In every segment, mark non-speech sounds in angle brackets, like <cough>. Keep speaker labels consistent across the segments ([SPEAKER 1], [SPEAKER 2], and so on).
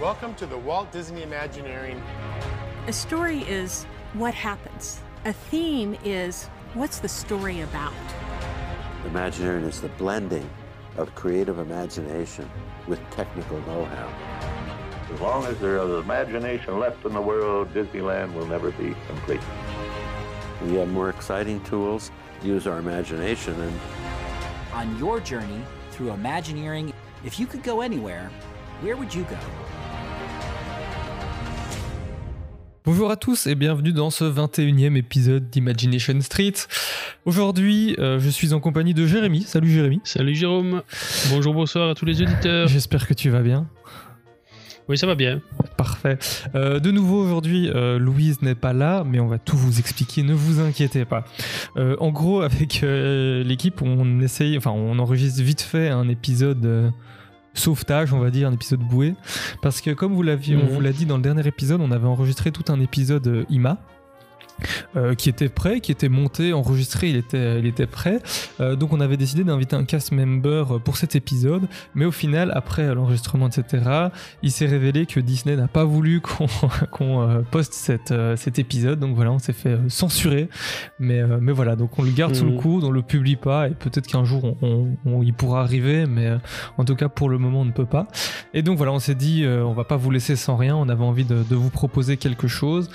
[SPEAKER 1] Welcome to the Walt Disney Imagineering.
[SPEAKER 2] A story is what happens. A theme is what's the story about.
[SPEAKER 3] Imagineering is the blending of creative imagination with technical know-how.
[SPEAKER 4] As long as there is imagination left in the world, Disneyland will never be complete.
[SPEAKER 3] We have more exciting tools, use our imagination, and
[SPEAKER 5] On your journey through Imagineering, if you could go anywhere, where would you go?
[SPEAKER 6] Bonjour à tous et bienvenue dans ce 21e épisode d'Imagination Street. Aujourd'hui, euh, je suis en compagnie de Jérémy. Salut Jérémy.
[SPEAKER 7] Salut Jérôme. Bonjour, bonsoir à tous les auditeurs.
[SPEAKER 6] J'espère que tu vas bien.
[SPEAKER 7] Oui, ça va bien.
[SPEAKER 6] Parfait. Euh, de nouveau aujourd'hui, euh, Louise n'est pas là, mais on va tout vous expliquer, ne vous inquiétez pas. Euh, en gros, avec l'équipe, on essaye, enfin, on enregistre vite fait un épisode sauvetage, on va dire, un épisode boué, parce que comme vous l'aviez, on
[SPEAKER 7] Mhm.
[SPEAKER 6] vous l'a dit dans le dernier épisode, on avait enregistré tout un épisode euh, IMA. Euh, qui était prêt, qui était monté, enregistré, il était, il était prêt. Euh, donc on avait décidé d'inviter un cast member pour cet épisode, mais au final, après l'enregistrement, etc., il s'est révélé que Disney n'a pas voulu <laughs> qu'on euh, poste cette, euh, cet épisode, donc voilà, on s'est fait euh, censurer. Mais, euh, mais voilà, donc on le garde sous le
[SPEAKER 7] Mhm.
[SPEAKER 6] coude, on le publie pas, et peut-être qu'un jour on, on- on- il pourra arriver, mais euh, en tout cas pour le moment on ne peut pas. Et donc voilà, on s'est dit, euh, on va pas vous laisser sans rien, on avait envie de, de vous proposer quelque chose.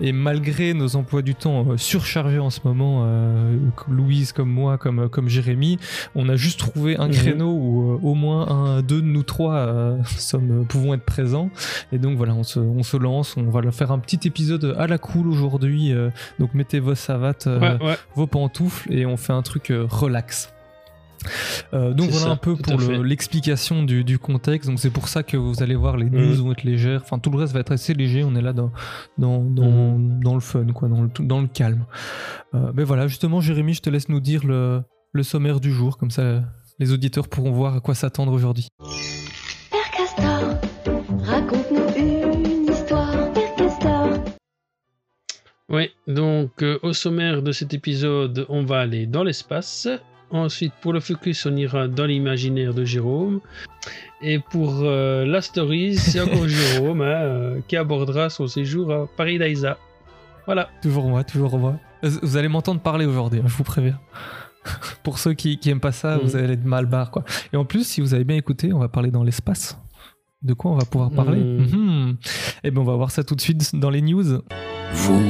[SPEAKER 6] Et malgré nos emplois du temps euh, surchargés en ce moment, euh, Louise comme moi, comme, comme Jérémy, on a juste trouvé un
[SPEAKER 7] Mhm.
[SPEAKER 6] créneau où euh, au moins un, deux de nous trois euh, <laughs> sommes, pouvons être présents. Et donc voilà, on se, on se lance, on va faire un petit épisode à la cool aujourd'hui. euh, donc mettez vos savates, euh,
[SPEAKER 7] Ouais, ouais.
[SPEAKER 6] vos pantoufles et on fait un truc euh, relax. Euh, donc voilà
[SPEAKER 7] ça,
[SPEAKER 6] un peu pour le- l'explication du, du contexte. Donc c'est pour ça que vous allez voir les news
[SPEAKER 7] Mhm.
[SPEAKER 6] vont être légères. Enfin tout le reste va être assez léger. On est là dans dans, dans, dans le fun quoi, dans le, dans le calme. Euh, mais voilà justement Jérémy, je te laisse nous dire le, le sommaire du jour comme ça les auditeurs pourront voir à quoi s'attendre aujourd'hui.
[SPEAKER 8] Père Castor, raconte-nous une histoire, Père Castor.
[SPEAKER 7] Oui, donc euh, au sommaire de cet épisode, on va aller dans l'espace. Ensuite, pour le focus, on ira dans l'imaginaire de Jérôme. Et pour euh, la story, c'est encore <laughs> Jérôme hein, euh, qui abordera son séjour à Paris d'Aïsa. Voilà.
[SPEAKER 6] Toujours moi, toujours moi. Euh, Vous allez m'entendre parler aujourd'hui, hein, je vous préviens. <laughs> Pour ceux qui, qui aiment pas ça, vous allez être mal barre quoi. Et en plus, si vous avez bien écouté, on va parler dans l'espace. De quoi on va pouvoir parler?
[SPEAKER 7] Mhm.
[SPEAKER 6] Mhm. Eh ben, on va voir ça tout de suite dans les news.
[SPEAKER 9] Vous,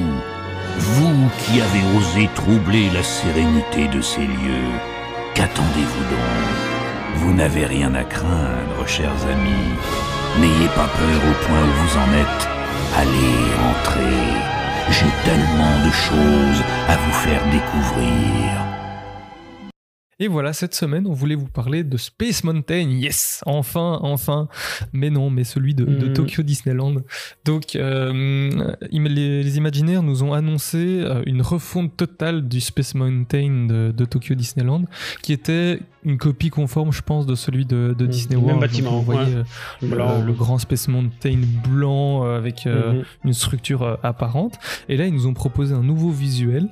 [SPEAKER 9] vous qui avez osé troubler la sérénité de ces lieux, qu'attendez-vous donc? Vous n'avez rien à craindre, chers amis. N'ayez pas peur au point où vous en êtes. Allez, entrez. J'ai tellement de choses à vous faire découvrir.
[SPEAKER 6] Et voilà, cette semaine, on voulait vous parler de Space Mountain. Yes, enfin, enfin. Mais non, mais celui de, de
[SPEAKER 7] Mhm.
[SPEAKER 6] Tokyo Disneyland. Donc, euh, les, les Imaginaires nous ont annoncé euh, une refonte totale du Space Mountain de, de Tokyo Disneyland, qui était une copie conforme, je pense, de celui de, de
[SPEAKER 7] Mhm.
[SPEAKER 6] Disney
[SPEAKER 7] Même
[SPEAKER 6] World. Donc,
[SPEAKER 7] bâtiment,
[SPEAKER 6] vous voyez
[SPEAKER 7] ouais.
[SPEAKER 6] euh, le- grand Space Mountain blanc euh, avec euh,
[SPEAKER 7] Mhm.
[SPEAKER 6] une structure apparente. Et là, ils nous ont proposé un nouveau visuel.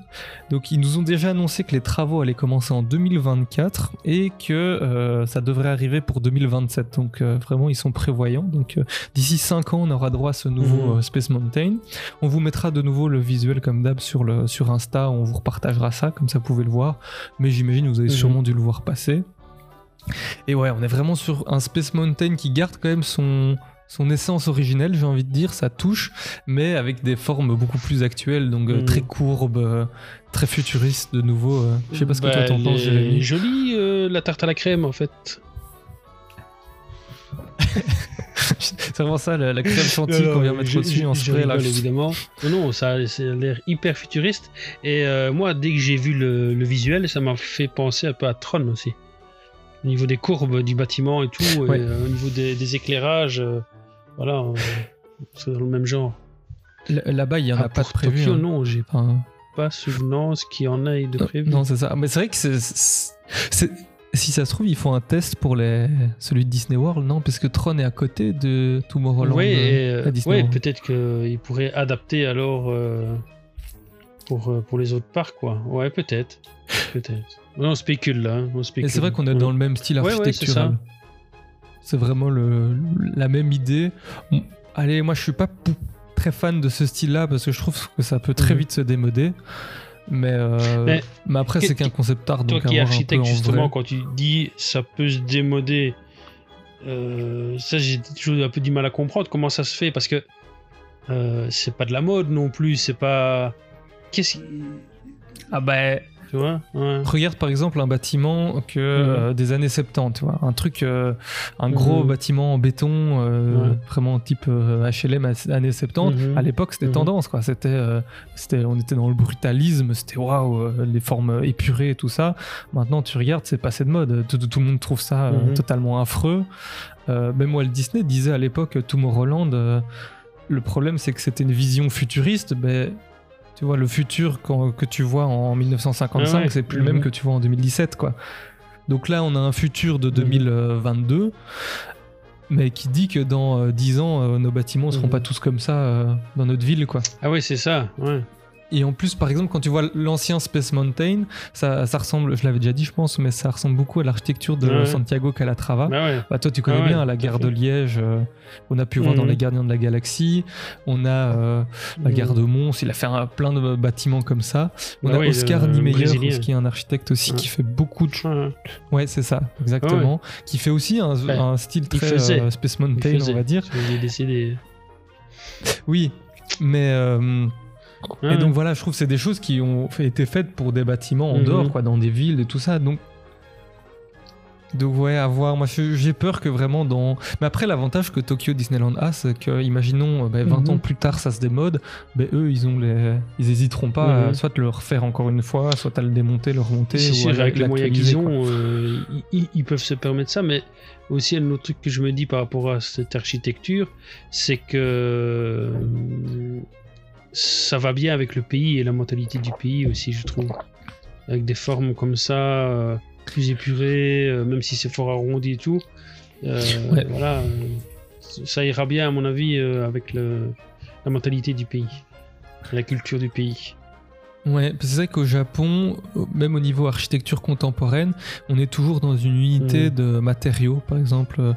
[SPEAKER 6] Donc, ils nous ont déjà annoncé que les travaux allaient commencer en 2024 et que euh, ça devrait arriver pour 2027. Donc, euh, vraiment, ils sont prévoyants. Donc, d'ici 5 ans, on aura droit à ce nouveau
[SPEAKER 7] Mhm.
[SPEAKER 6] euh, Space Mountain. On vous mettra de nouveau le visuel comme d'hab sur, le, sur Insta. On vous repartagera ça, comme ça, vous pouvez le voir. Mais j'imagine vous avez
[SPEAKER 7] Mhm.
[SPEAKER 6] sûrement dû le voir passer. Et ouais, on est vraiment sur un Space Mountain qui garde quand même son, son essence originelle, j'ai envie de dire, sa touche, mais avec des formes beaucoup plus actuelles, donc euh, très courbes, euh, très futuristes de nouveau. euh. Je sais pas ce que
[SPEAKER 7] Bah,
[SPEAKER 6] toi t'en
[SPEAKER 7] elle
[SPEAKER 6] penses, Jérémy.
[SPEAKER 7] jolie euh, la tarte à la crème en fait. <laughs>
[SPEAKER 6] C'est vraiment ça, la, la crème chantilly qu'on vient mettre au-dessus en spray. Là.
[SPEAKER 7] évidemment. Non, non, ça, ça a l'air hyper futuriste. Et euh, moi, dès que j'ai vu le, le visuel, ça m'a fait penser un peu à Tron aussi. Au niveau des courbes du bâtiment et tout, et, euh, au niveau des, des éclairages, euh, voilà, euh, c'est dans le même genre.
[SPEAKER 6] Là-bas, il y en a
[SPEAKER 7] Ah,
[SPEAKER 6] pas de prévu.
[SPEAKER 7] Tokyo,
[SPEAKER 6] hein.
[SPEAKER 7] non, j'ai
[SPEAKER 6] Enfin,
[SPEAKER 7] pas souvenance qu'il y en ait de prévu.
[SPEAKER 6] Non, c'est ça. Mais c'est vrai que c'est, si ça se trouve, ils font un test pour les... celui de Disney World, non? Parce que Tron est à côté de Tomorrowland.
[SPEAKER 7] Oui,
[SPEAKER 6] euh,
[SPEAKER 7] et,
[SPEAKER 6] à Disney
[SPEAKER 7] ouais, peut-être qu'ils pourraient adapter alors euh, pour, pour les autres parcs, quoi. Ouais, peut-être. Peut-être. On spécule là. hein,
[SPEAKER 6] Et c'est vrai qu'on est dans le même style
[SPEAKER 7] Ouais, ouais, c'est
[SPEAKER 6] architectural. C'est vraiment le, la même idée. Bon, allez, moi je suis pas très fan de ce style-là parce que je trouve que ça peut très
[SPEAKER 7] Mhm.
[SPEAKER 6] vite se démoder. Mais, euh,
[SPEAKER 7] Mais
[SPEAKER 6] mais après, c'est qu'un concept art.
[SPEAKER 7] Toi
[SPEAKER 6] donc
[SPEAKER 7] qui architecte,
[SPEAKER 6] en
[SPEAKER 7] justement, quand tu dis ça peut se démoder, euh, ça j'ai toujours un peu du mal à comprendre comment ça se fait parce que euh, c'est pas de la mode non plus, c'est pas. Qu'est-ce qui.
[SPEAKER 6] Ah bah,
[SPEAKER 7] Tu vois ouais.
[SPEAKER 6] Regarde par exemple un bâtiment que,
[SPEAKER 7] Mhm.
[SPEAKER 6] euh, des années 70, tu vois, un truc, euh, un gros
[SPEAKER 7] Mhm.
[SPEAKER 6] bâtiment en béton, euh,
[SPEAKER 7] Ouais.
[SPEAKER 6] vraiment type HLM années 70.
[SPEAKER 7] Mhm.
[SPEAKER 6] À l'époque, c'était tendance, quoi. C'était, c'était, on était dans le brutalisme, c'était waouh, les formes épurées et tout ça. Maintenant, tu regardes, c'est passé de mode. Tout, tout le monde trouve ça totalement affreux. Même Walt Disney disait à l'époque, Tomorrowland, le problème c'est que c'était une vision futuriste, mais tu vois, le futur que tu vois en 1955,
[SPEAKER 7] Ah ouais.
[SPEAKER 6] c'est plus le même
[SPEAKER 7] Mhm.
[SPEAKER 6] que tu vois en 2017, quoi. Donc là, on a un futur de 2022, mais qui dit que dans euh, 10 ans, euh, nos bâtiments seront
[SPEAKER 7] Mhm.
[SPEAKER 6] pas tous comme ça euh, dans notre ville, quoi.
[SPEAKER 7] Ah ouais, c'est ça, ouais.
[SPEAKER 6] Et en plus, par exemple, quand tu vois l'ancien Space Mountain, ça, ça ressemble, je l'avais déjà dit, je pense, mais ça ressemble beaucoup à l'architecture de
[SPEAKER 7] Ouais.
[SPEAKER 6] Santiago Calatrava.
[SPEAKER 7] Bah ouais.
[SPEAKER 6] Bah, toi, tu connais
[SPEAKER 7] Ah ouais,
[SPEAKER 6] bien la gare de Liège. euh, on a pu voir dans
[SPEAKER 7] Mhm.
[SPEAKER 6] les Gardiens de la Galaxie. On a euh, la gare de Mons. Il a fait un- plein de bâtiments comme ça. On
[SPEAKER 7] Bah
[SPEAKER 6] a Oscar
[SPEAKER 7] le
[SPEAKER 6] Niemeyer, qui est un architecte aussi, qui fait beaucoup de.
[SPEAKER 7] Ouais.
[SPEAKER 6] C'est ça, exactement. Qui fait aussi un, un style très euh, Space Mountain, on va dire.
[SPEAKER 7] Il est décédé.
[SPEAKER 6] Oui, mais. Et donc voilà, je trouve que c'est des choses qui ont été faites pour des bâtiments en
[SPEAKER 7] Mhm.
[SPEAKER 6] dehors, quoi, dans des villes et tout ça. Donc, donc ouais, à voir. Moi, j'ai peur que vraiment dans. Mais après, l'avantage que Tokyo Disneyland a, c'est que, imaginons, euh, ben, 20
[SPEAKER 7] Mhm.
[SPEAKER 6] ans plus tard, ça se démode. Ben, eux, ils ont les, ils hésiteront pas,
[SPEAKER 7] Mhm.
[SPEAKER 6] à soit le refaire encore une fois, soit à le démonter, le remonter,
[SPEAKER 7] C'est
[SPEAKER 6] ou
[SPEAKER 7] avec les moyens qu'ils ont, euh, ils, ils peuvent se permettre ça, mais aussi un autre truc que je me dis par rapport à cette architecture, c'est que euh, ça va bien avec le pays et la mentalité du pays aussi, je trouve. Avec des formes comme ça, euh, plus épurées, euh, même si c'est fort arrondi et tout. euh,
[SPEAKER 6] Ouais.
[SPEAKER 7] Voilà, ça ira bien à mon avis avec le, la mentalité du pays, la culture du pays.
[SPEAKER 6] Ouais, c'est vrai qu'au Japon, euh, même au niveau architecture contemporaine, on est toujours dans une unité
[SPEAKER 7] Mhm.
[SPEAKER 6] de matériaux. Par exemple, euh,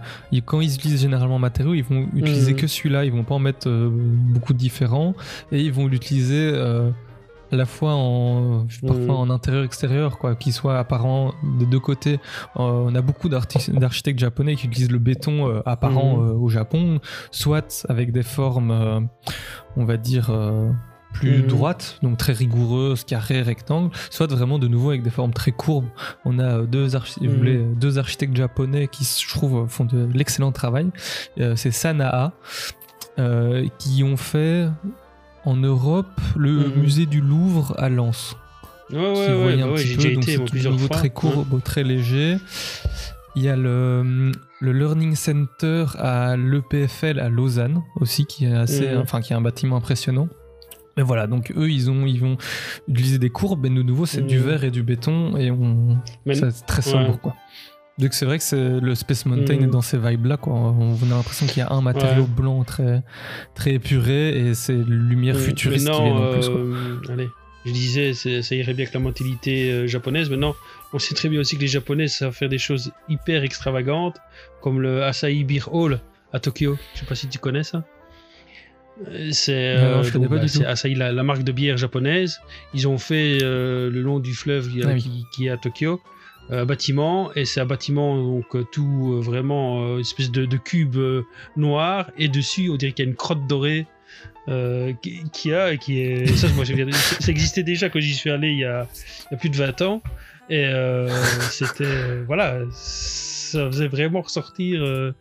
[SPEAKER 6] quand ils utilisent généralement matériaux, ils vont utiliser
[SPEAKER 7] Mhm.
[SPEAKER 6] que celui-là, ils vont pas en mettre euh, beaucoup de différents, et ils vont l'utiliser à la fois en parfois en intérieur extérieur, quoi, qu'il soit apparent des deux côtés. Euh, on a beaucoup d'architectes japonais qui utilisent le béton euh, apparent euh, au Japon, soit avec des formes, on va dire. Euh, plus
[SPEAKER 7] Mhm.
[SPEAKER 6] droite, donc très rigoureuse, carré, rectangle, soit vraiment de nouveau avec des formes très courbes. On a euh, deux, archi- vous voulez, euh, deux architectes japonais qui, je trouve, font de l'excellent travail. Euh, c'est Sanaa, euh, qui ont fait en Europe le
[SPEAKER 7] Mhm.
[SPEAKER 6] musée du Louvre à Lens.
[SPEAKER 7] Ouais, ouais,
[SPEAKER 6] qui
[SPEAKER 7] ouais,
[SPEAKER 6] voyait
[SPEAKER 7] bah
[SPEAKER 6] un
[SPEAKER 7] ouais,
[SPEAKER 6] petit
[SPEAKER 7] j'ai
[SPEAKER 6] peu, donc c'est nouveau
[SPEAKER 7] fois.
[SPEAKER 6] très court, très léger. Il y a le, le Learning Center à l'EPFL à Lausanne aussi, qui est assez, enfin qui est un bâtiment impressionnant. Et voilà, donc eux, ils ont, ils vont utiliser des courbes, et de nouveau, c'est du
[SPEAKER 7] Mhm.
[SPEAKER 6] verre et du béton, et on,
[SPEAKER 7] Mais-
[SPEAKER 6] c'est très sombre,
[SPEAKER 7] ouais.
[SPEAKER 6] quoi. Donc c'est vrai que c'est le Space Mountain
[SPEAKER 7] Mhm.
[SPEAKER 6] est dans ces vibes-là, quoi. On, on a l'impression qu'il y a un matériau
[SPEAKER 7] Ouais.
[SPEAKER 6] blanc très, très épuré, et c'est lumière futuriste qui
[SPEAKER 7] maintenant,
[SPEAKER 6] vient en plus, quoi.
[SPEAKER 7] euh, allez, je disais, ça irait bien avec la mentalité euh, japonaise. Maintenant, on sait très bien aussi que les Japonais savent faire des choses hyper extravagantes, comme le Asahi Beer Hall à Tokyo. Je sais pas si tu connais ça. Euh, C'est
[SPEAKER 6] tout.
[SPEAKER 7] Asahi, la, la marque de bière japonaise. Ils ont fait euh, le long du fleuve qui,
[SPEAKER 6] Ah oui.
[SPEAKER 7] qui- qui est à Tokyo euh, un bâtiment et c'est un bâtiment donc euh, tout euh, vraiment euh, une espèce de, de cube euh, noir et dessus on dirait qu'il y a une crotte dorée euh, qui, qui a qui est ça moi je ça existait déjà quand j'y suis allé il y a, il y a plus de 20 ans et euh, c'était euh, voilà ça faisait vraiment ressortir euh,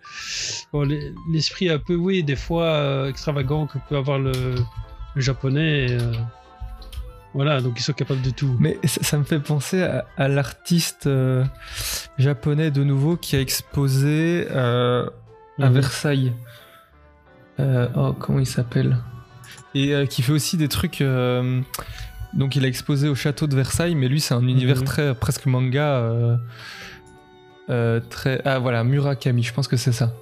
[SPEAKER 7] bon, l'esprit un peu oui des fois euh, extravagant que peut avoir le, le japonais et, euh, voilà donc ils sont capables de tout
[SPEAKER 6] Mais ça, ça me fait penser à, à l'artiste japonais de nouveau qui a exposé à
[SPEAKER 7] Mhm.
[SPEAKER 6] Versailles. Oh, comment il s'appelle? Et qui fait aussi des trucs. donc il a exposé au château de Versailles, mais lui c'est un univers
[SPEAKER 7] Mhm.
[SPEAKER 6] très presque manga. euh, euh, très ah voilà Murakami, je pense que c'est ça.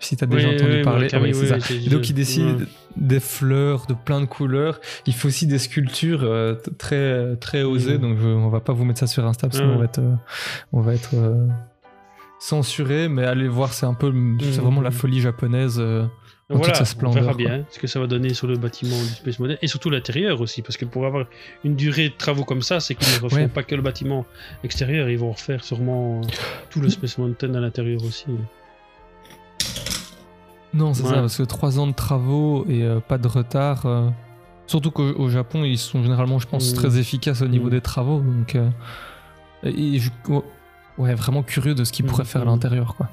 [SPEAKER 6] Si t'as déjà
[SPEAKER 7] Oui,
[SPEAKER 6] entendu
[SPEAKER 7] oui,
[SPEAKER 6] parler,
[SPEAKER 7] Murakami,
[SPEAKER 6] c'est ça. Et donc il décide
[SPEAKER 7] ouais.
[SPEAKER 6] des fleurs de plein de couleurs. Il fait aussi des sculptures euh, très très osées.
[SPEAKER 7] Mhm.
[SPEAKER 6] Donc je- on va pas vous mettre ça sur Insta parce qu'on va être euh, on va être censuré, mais allez voir, c'est un peu, c'est
[SPEAKER 7] Mhm.
[SPEAKER 6] vraiment la folie japonaise.
[SPEAKER 7] Voilà, on verra bien ce que ça va donner sur le bâtiment du Space Mountain et surtout l'intérieur aussi, parce que pour avoir une durée de travaux comme ça, c'est qu'ils ne refont
[SPEAKER 6] Ouais.
[SPEAKER 7] pas que le bâtiment extérieur, ils vont refaire sûrement euh, tout le Space Mountain à l'intérieur aussi.
[SPEAKER 6] Non, c'est
[SPEAKER 7] Ouais.
[SPEAKER 6] ça, parce que trois ans de travaux et euh, pas de retard. euh, surtout qu'au au Japon, ils sont généralement, je pense,
[SPEAKER 7] Mm.
[SPEAKER 6] très efficaces au niveau
[SPEAKER 7] Mm.
[SPEAKER 6] des travaux. Donc, euh, et je- ouais, vraiment curieux de ce qu'ils
[SPEAKER 7] Mm,
[SPEAKER 6] pourraient faire à
[SPEAKER 7] mm.
[SPEAKER 6] l'intérieur, quoi.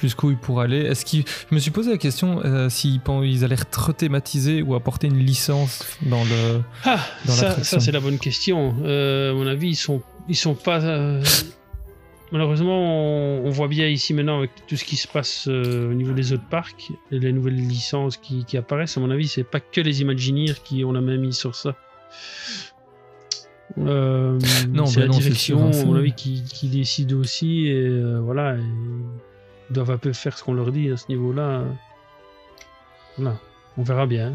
[SPEAKER 6] Jusqu'où ils pourraient aller. Est-ce qu'ils, je me suis posé la question euh, s'ils ils allaient rethématiser ou apporter une licence dans le.
[SPEAKER 7] Ah,
[SPEAKER 6] Dans
[SPEAKER 7] ça, ça, c'est la bonne question. Euh, à mon avis, ils sont, ils sont pas. euh, Malheureusement, on, on voit bien ici maintenant avec tout ce qui se passe euh, au niveau des autres parcs et les nouvelles licences qui, qui apparaissent. À mon avis, c'est pas que les Imagineers qui ont la main mise sur ça. Euh,
[SPEAKER 6] Non,
[SPEAKER 7] c'est
[SPEAKER 6] bah
[SPEAKER 7] la
[SPEAKER 6] non,
[SPEAKER 7] direction,
[SPEAKER 6] hein,
[SPEAKER 7] à mon avis, qui, qui décide aussi. Et euh, voilà, et doivent un peu faire ce qu'on leur dit à ce niveau-là. Voilà, on verra bien.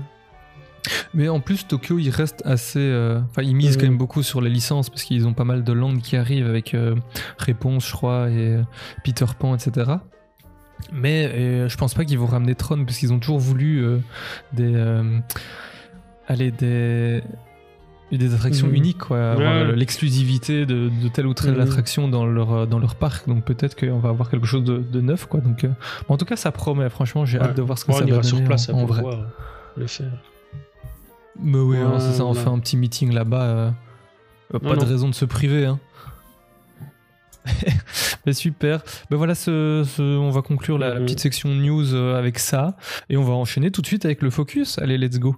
[SPEAKER 6] Mais en plus, Tokyo, il reste assez. euh, Enfin, ils misent quand même beaucoup sur les licences parce qu'ils ont pas mal de langues qui arrivent avec euh, Réponse, je crois, et euh, Peter Pan, etc. Mais je pense pas qu'ils vont ramener Tron parce qu'ils ont toujours voulu des. allez, des. Des attractions
[SPEAKER 7] Mhm.
[SPEAKER 6] uniques, quoi.
[SPEAKER 7] Ouais.
[SPEAKER 6] l'exclusivité de, de telle ou telle
[SPEAKER 7] Mhm.
[SPEAKER 6] attraction dans leur, euh, dans leur parc. Donc peut-être qu'on va avoir quelque chose de, de neuf, quoi. Donc, euh, en tout cas, ça promet. Franchement, j'ai
[SPEAKER 7] Ouais.
[SPEAKER 6] hâte de voir ce que ça
[SPEAKER 7] on
[SPEAKER 6] va
[SPEAKER 7] ira
[SPEAKER 6] donner
[SPEAKER 7] sur place
[SPEAKER 6] en,
[SPEAKER 7] hein,
[SPEAKER 6] en
[SPEAKER 7] pour
[SPEAKER 6] vrai.
[SPEAKER 7] voir le faire.
[SPEAKER 6] Mais oui, hein, c'est ça, on fait un petit meeting là-bas. euh, euh, pas
[SPEAKER 7] Non,
[SPEAKER 6] de
[SPEAKER 7] non.
[SPEAKER 6] raison de se priver. Hein. <laughs> Mais super. Ben voilà, ce, ce- on va conclure la, la
[SPEAKER 7] Mhm.
[SPEAKER 6] petite section news euh, avec ça. Et on va enchaîner tout de suite avec le focus. Allez, let's go.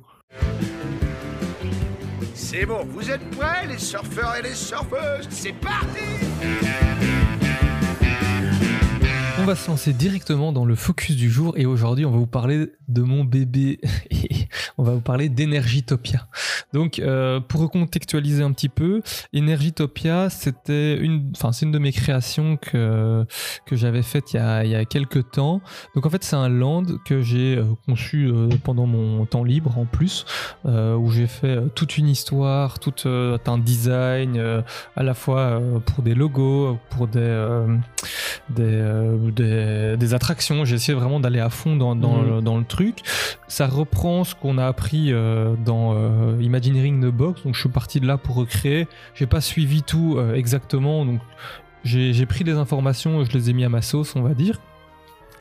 [SPEAKER 10] C'est bon, vous êtes prêts, les surfeurs et les surfeuses C'est parti
[SPEAKER 6] On va se lancer directement dans le focus du jour. Et aujourd'hui, on va vous parler de mon bébé. <laughs> on va vous parler d'Energitopia. Donc, euh, pour recontextualiser un petit peu, Energytopia, c'était une, enfin, c'est une de mes créations que, que j'avais faite il y, a, il y a quelques temps. Donc, en fait, c'est un land que j'ai euh, conçu euh, pendant mon temps libre en plus, où j'ai fait toute une histoire, tout un design, à la fois pour des logos, pour des, des, des, des attractions. J'ai essayé vraiment d'aller à fond dans, dans,
[SPEAKER 7] Mhm.
[SPEAKER 6] le, dans le truc. Ça reprend ce qu'on a appris euh, dans euh, Imagineering the Box. Donc je suis parti de là pour recréer. J'ai pas suivi tout euh, exactement. Donc j'ai pris des informations je les ai mis à ma sauce, on va dire.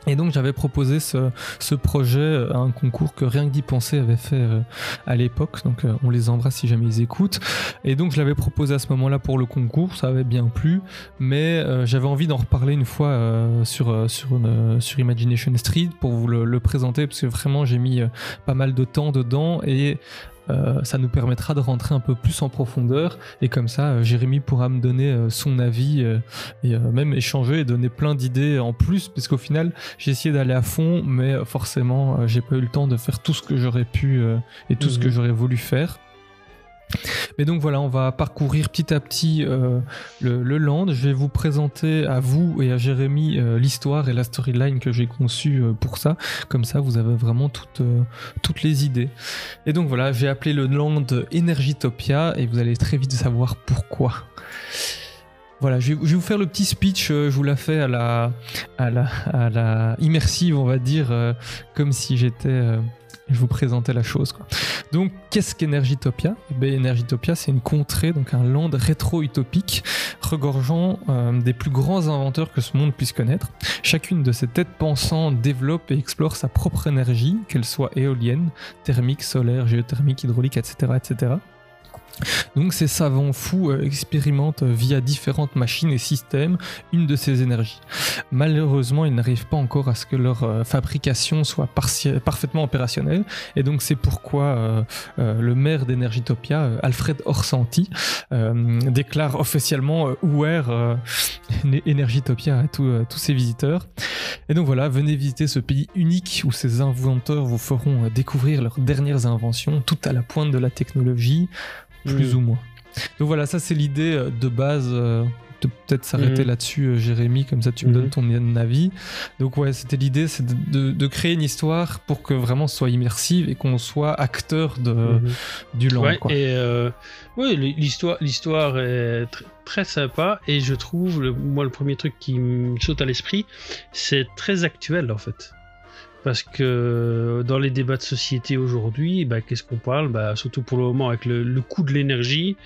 [SPEAKER 6] Et donc j'avais proposé ce, projet à un concours que Rien que d'y penser avait fait euh, à l'époque. Donc euh, on les embrasse si jamais ils écoutent. Et donc je l'avais proposé à ce moment-là pour le concours, ça avait bien plu. Mais euh, j'avais envie d'en reparler une fois sur, sur, sur Imagination Street pour vous le, le présenter parce que vraiment j'ai mis pas mal de temps dedans et euh, ça nous permettra de rentrer un peu plus en profondeur et comme ça euh, Jérémy pourra me donner euh, son avis et même échanger et donner plein d'idées en plus parce qu'au final j'ai essayé d'aller à fond mais forcément j'ai pas eu le temps de faire tout ce que j'aurais pu et tout ce que
[SPEAKER 7] Mhm.
[SPEAKER 6] j'aurais voulu faire. Mais donc voilà, on va parcourir petit à petit euh, le, land. Je vais vous présenter à vous et à Jérémy euh, l'histoire et la storyline que j'ai conçue euh, pour ça. Comme ça, vous avez vraiment toutes, toutes les idées. Et donc voilà, j'ai appelé le land Energytopia et vous allez très vite savoir pourquoi. Voilà, je vais, vous faire le petit speech, je vous la fais à la, à la, à la immersive, on va dire, comme si j'étais... je vous présentais la chose. Quoi. Donc, qu'est-ce qu'Energytopia? Eh ben, Energytopia, c'est une contrée, donc un land rétro-utopique, regorgeant euh, des plus grands inventeurs que ce monde puisse connaître. Chacune de ces têtes pensantes développe et explore sa propre énergie, qu'elle soit éolienne, thermique, solaire, géothermique, hydraulique, etc. etc. Donc ces savants fous euh, expérimentent euh, via différentes machines et systèmes une de ces énergies. Malheureusement, ils n'arrivent pas encore à ce que leur euh, fabrication soit parfaitement opérationnelle. Et donc c'est pourquoi le maire d'Energytopia, euh, Alfred Orsanti, déclare officiellement ouvert euh, Energytopia à tous, ses visiteurs. Et donc voilà, venez visiter ce pays unique où ces inventeurs vous feront découvrir leurs dernières inventions, tout à la pointe de la technologie, plus
[SPEAKER 7] Mm.
[SPEAKER 6] ou moins. Donc voilà, ça c'est l'idée euh, de base euh, de peut-être s'arrêter
[SPEAKER 7] Mhm.
[SPEAKER 6] là-dessus, euh, Jérémy, comme ça tu me
[SPEAKER 7] Mhm.
[SPEAKER 6] donnes ton avis. Donc ouais, c'était l'idée, c'est de, de- de créer une histoire pour que vraiment ce soit immersive et qu'on soit acteur de,
[SPEAKER 7] Mhm.
[SPEAKER 6] du land.
[SPEAKER 7] Ouais,
[SPEAKER 6] quoi.
[SPEAKER 7] et euh, oui, l'histoire, l'histoire est tr- très sympa et je trouve, le- moi, le premier truc qui me saute à l'esprit, c'est très actuel en fait. Parce que dans les débats de société aujourd'hui, bah, qu'est-ce qu'on parle? Bah, Surtout pour le moment avec le, coût de l'énergie,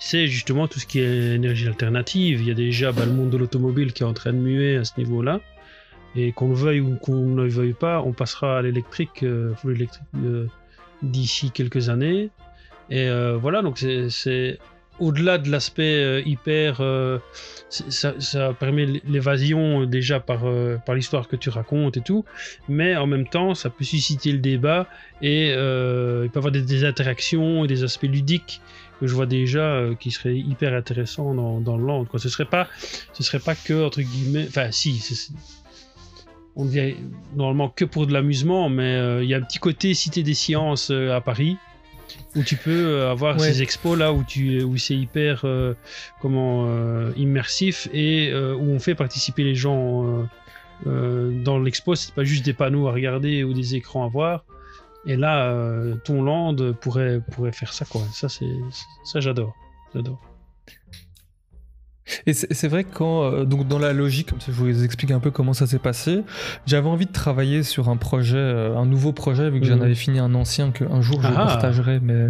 [SPEAKER 7] c'est justement tout ce qui est énergie alternative. Il y a déjà bah, le monde de l'automobile qui est en train de muer à ce niveau-là. Et qu'on le veuille ou qu'on ne le veuille pas, on passera à l'électrique, euh, euh, d'ici quelques années. Et euh, voilà, donc c'est au-delà de l'aspect euh, hyper. euh, ça, permet l'évasion euh, déjà par, l'histoire que tu racontes et tout, mais en même temps, ça peut susciter le débat et il peut y avoir des, interactions et des aspects ludiques que je vois déjà qui seraient hyper intéressants dans, le land. Quoi. Ce serait serait pas que entre guillemets, enfin si, c'est- on dit normalement que pour de l'amusement, mais il y a un petit côté cité des sciences à Paris où tu peux euh, avoir
[SPEAKER 6] Ouais.
[SPEAKER 7] ces expos là où tu où c'est hyper euh, comment euh, immersif et euh, où on fait participer les gens dans l'expo. C'est pas juste des panneaux à regarder ou des écrans à voir. Et là ton land pourrait pourrait faire ça quoi. Ça c'est ça j'adore. J'adore
[SPEAKER 6] Et c'est vrai que quand, euh, donc dans la logique, comme ça je vous explique un peu comment ça s'est passé, j'avais envie de travailler sur un projet, euh, un nouveau projet, vu que j'en
[SPEAKER 7] Mhm.
[SPEAKER 6] avais fini un ancien que un jour je
[SPEAKER 7] Ah.
[SPEAKER 6] partagerai, mais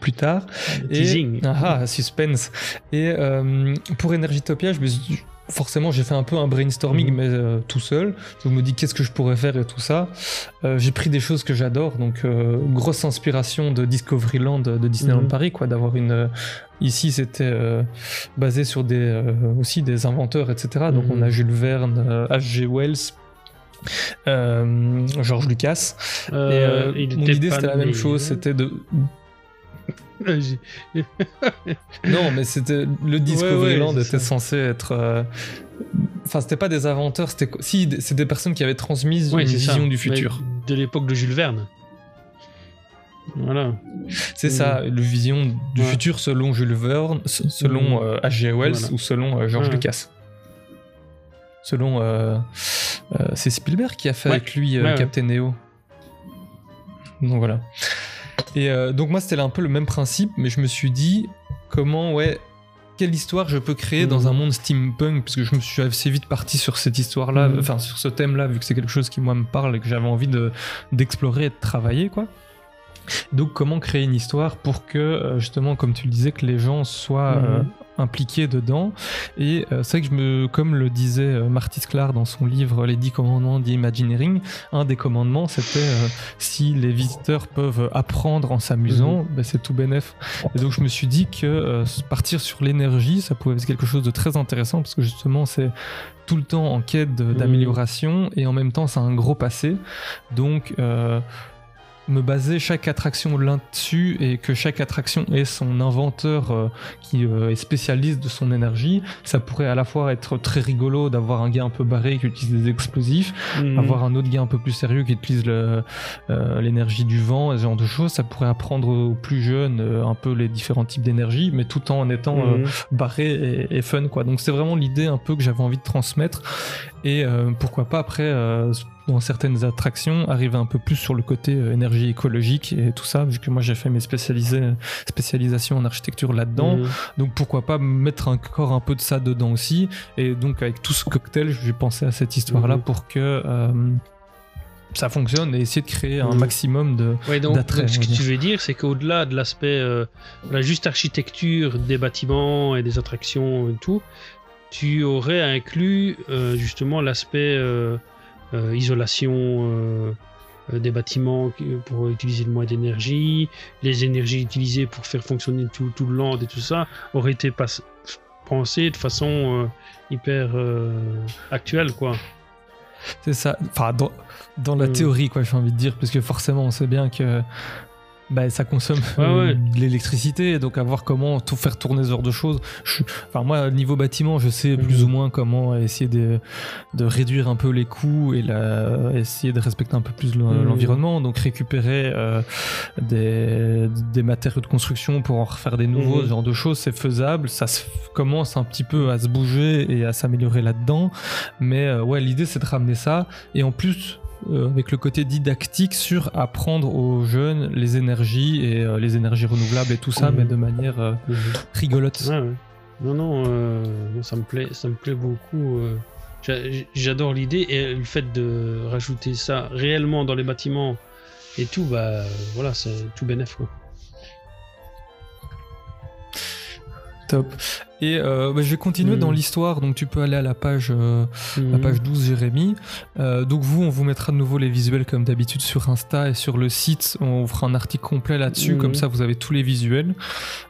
[SPEAKER 6] plus tard.
[SPEAKER 7] Le
[SPEAKER 6] Et,
[SPEAKER 7] teasing
[SPEAKER 6] ah, ah, suspense. Et euh, pour Energytopia, je me suis- forcément j'ai fait un peu un brainstorming,
[SPEAKER 7] Mhm.
[SPEAKER 6] mais euh, tout seul. Je me dis qu'est-ce que je pourrais faire et tout ça. Euh, j'ai pris des choses que j'adore, donc euh, grosse inspiration de Discoveryland de Disneyland
[SPEAKER 7] Mhm.
[SPEAKER 6] Paris, quoi, d'avoir une. Ici, c'était basé sur des aussi des inventeurs, etc. Donc
[SPEAKER 7] Mhm.
[SPEAKER 6] on a Jules Verne, H.G. Wells. George Lucas. Et mon idée c'était la même chose, c'était de non, mais c'était le Discoveryland
[SPEAKER 7] ouais, c'est
[SPEAKER 6] était censé être. euh, Enfin, c'était pas des inventeurs, c'était si, c'est des personnes qui avaient transmis
[SPEAKER 7] Ouais,
[SPEAKER 6] une
[SPEAKER 7] ça.
[SPEAKER 6] vision du futur.
[SPEAKER 7] de l'époque de Jules Verne voilà
[SPEAKER 6] C'est ça, le vision du
[SPEAKER 7] Ouais.
[SPEAKER 6] futur selon Jules Verne, selon euh, H.G. Wells
[SPEAKER 7] Voilà.
[SPEAKER 6] ou selon euh, George
[SPEAKER 7] Ouais.
[SPEAKER 6] Lucas. Selon. euh, euh, c'est Spielberg qui a fait
[SPEAKER 7] Ouais.
[SPEAKER 6] avec lui euh,
[SPEAKER 7] Ouais, ouais.
[SPEAKER 6] Captain Neo. Donc voilà. Et euh, donc moi c'était un peu le même principe, mais je me suis dit comment ouais quelle histoire je peux créer
[SPEAKER 7] Mhm.
[SPEAKER 6] dans un monde steampunk parce que je me suis assez vite parti sur cette histoire-là,
[SPEAKER 7] Mhm.
[SPEAKER 6] enfin sur ce thème-là vu que c'est quelque chose qui moi me parle et que j'avais envie de d'explorer et de travailler quoi. Donc comment créer une histoire pour que euh, justement comme tu le disais que les gens soient
[SPEAKER 7] Mhm.
[SPEAKER 6] euh, impliqués dedans. Et euh, c'est vrai que je me comme le disait euh, Marty Sklar dans son livre Les 10 commandements d'Imagineering un des commandements c'était euh, si les visiteurs peuvent apprendre en s'amusant ben, c'est tout bénef. Et donc je me suis dit que euh, partir sur l'énergie ça pouvait être quelque chose de très intéressant parce que justement c'est tout le temps en quête de- d'amélioration et en même temps c'est un gros passé. Donc euh, me baser chaque attraction là-dessus et que chaque attraction ait son inventeur euh, qui euh, est spécialiste de son énergie, ça pourrait à la fois être très rigolo d'avoir un gars un peu barré qui utilise des explosifs,
[SPEAKER 7] Mhm.
[SPEAKER 6] avoir un autre gars un peu plus sérieux qui utilise euh, l'énergie du vent, et ce genre de choses. Ça pourrait apprendre aux plus jeunes un peu les différents types d'énergie, mais tout en étant
[SPEAKER 7] Mhm.
[SPEAKER 6] barré et, et fun quoi. Donc c'est vraiment l'idée un peu que j'avais envie de transmettre et pourquoi pas après dans certaines attractions arriver un peu plus sur le côté euh, énergie écologique et tout ça vu que moi j'ai fait mes spécialisations en architecture là-dedans
[SPEAKER 7] Mhm.
[SPEAKER 6] donc pourquoi pas mettre encore un peu de ça dedans aussi et donc avec tout ce cocktail j'ai pensé à cette histoire là
[SPEAKER 7] Mhm.
[SPEAKER 6] pour que euh, ça fonctionne et essayer de créer un
[SPEAKER 7] Mhm.
[SPEAKER 6] maximum de
[SPEAKER 7] Ouais, donc, ce que tu veux dire, c'est qu'au-delà de l'aspect, euh, la juste architecture des bâtiments et des attractions et tout, tu aurais inclus euh, justement l'aspect euh, isolation euh, euh, des bâtiments pour utiliser le moins d'énergie, les énergies utilisées pour faire fonctionner tout, tout le land et tout ça, aurait été pensé de façon euh, hyper euh, actuelle, quoi.
[SPEAKER 6] C'est ça. Enfin, dans, dans la
[SPEAKER 7] Mm.
[SPEAKER 6] théorie, quoi, j'ai envie de dire, parce que forcément, on sait bien que bah, ça consomme
[SPEAKER 7] Ouais,
[SPEAKER 6] euh,
[SPEAKER 7] ouais.
[SPEAKER 6] de l'électricité, donc à voir comment tout faire tourner ce genre de choses. Je- enfin, moi, niveau bâtiment, je sais plus
[SPEAKER 7] Mhm.
[SPEAKER 6] ou moins comment essayer de, de réduire un peu les coûts et la, essayer de respecter un peu plus
[SPEAKER 7] Mhm.
[SPEAKER 6] l'environnement. Donc, récupérer euh, des, des matériaux de construction pour en refaire des nouveaux,
[SPEAKER 7] Mhm.
[SPEAKER 6] ce genre de choses, c'est faisable. Ça se, commence un petit peu à se bouger et à s'améliorer là-dedans. Mais euh, ouais, l'idée, c'est de ramener ça. Et en plus, euh, avec le côté didactique sur apprendre aux jeunes les énergies et euh, les énergies renouvelables et tout ça,
[SPEAKER 7] Mhm.
[SPEAKER 6] mais de manière euh, rigolote.
[SPEAKER 7] Ouais, ouais. Non, non, euh, moi, ça me plaît, ça me plaît beaucoup. euh. J'a- J'adore l'idée et le fait de rajouter ça réellement dans les bâtiments et tout, bah voilà, c'est tout bénef quoi.
[SPEAKER 6] Top. Et euh, bah, je vais continuer dans l'histoire, donc tu peux aller à la page, euh, la
[SPEAKER 7] Mhm.
[SPEAKER 6] page 12, Jérémy. Euh, donc vous, on vous mettra de nouveau les visuels comme d'habitude sur Insta et sur le site. On vous fera un article complet là-dessus,
[SPEAKER 7] Mhm.
[SPEAKER 6] comme ça vous avez tous les visuels.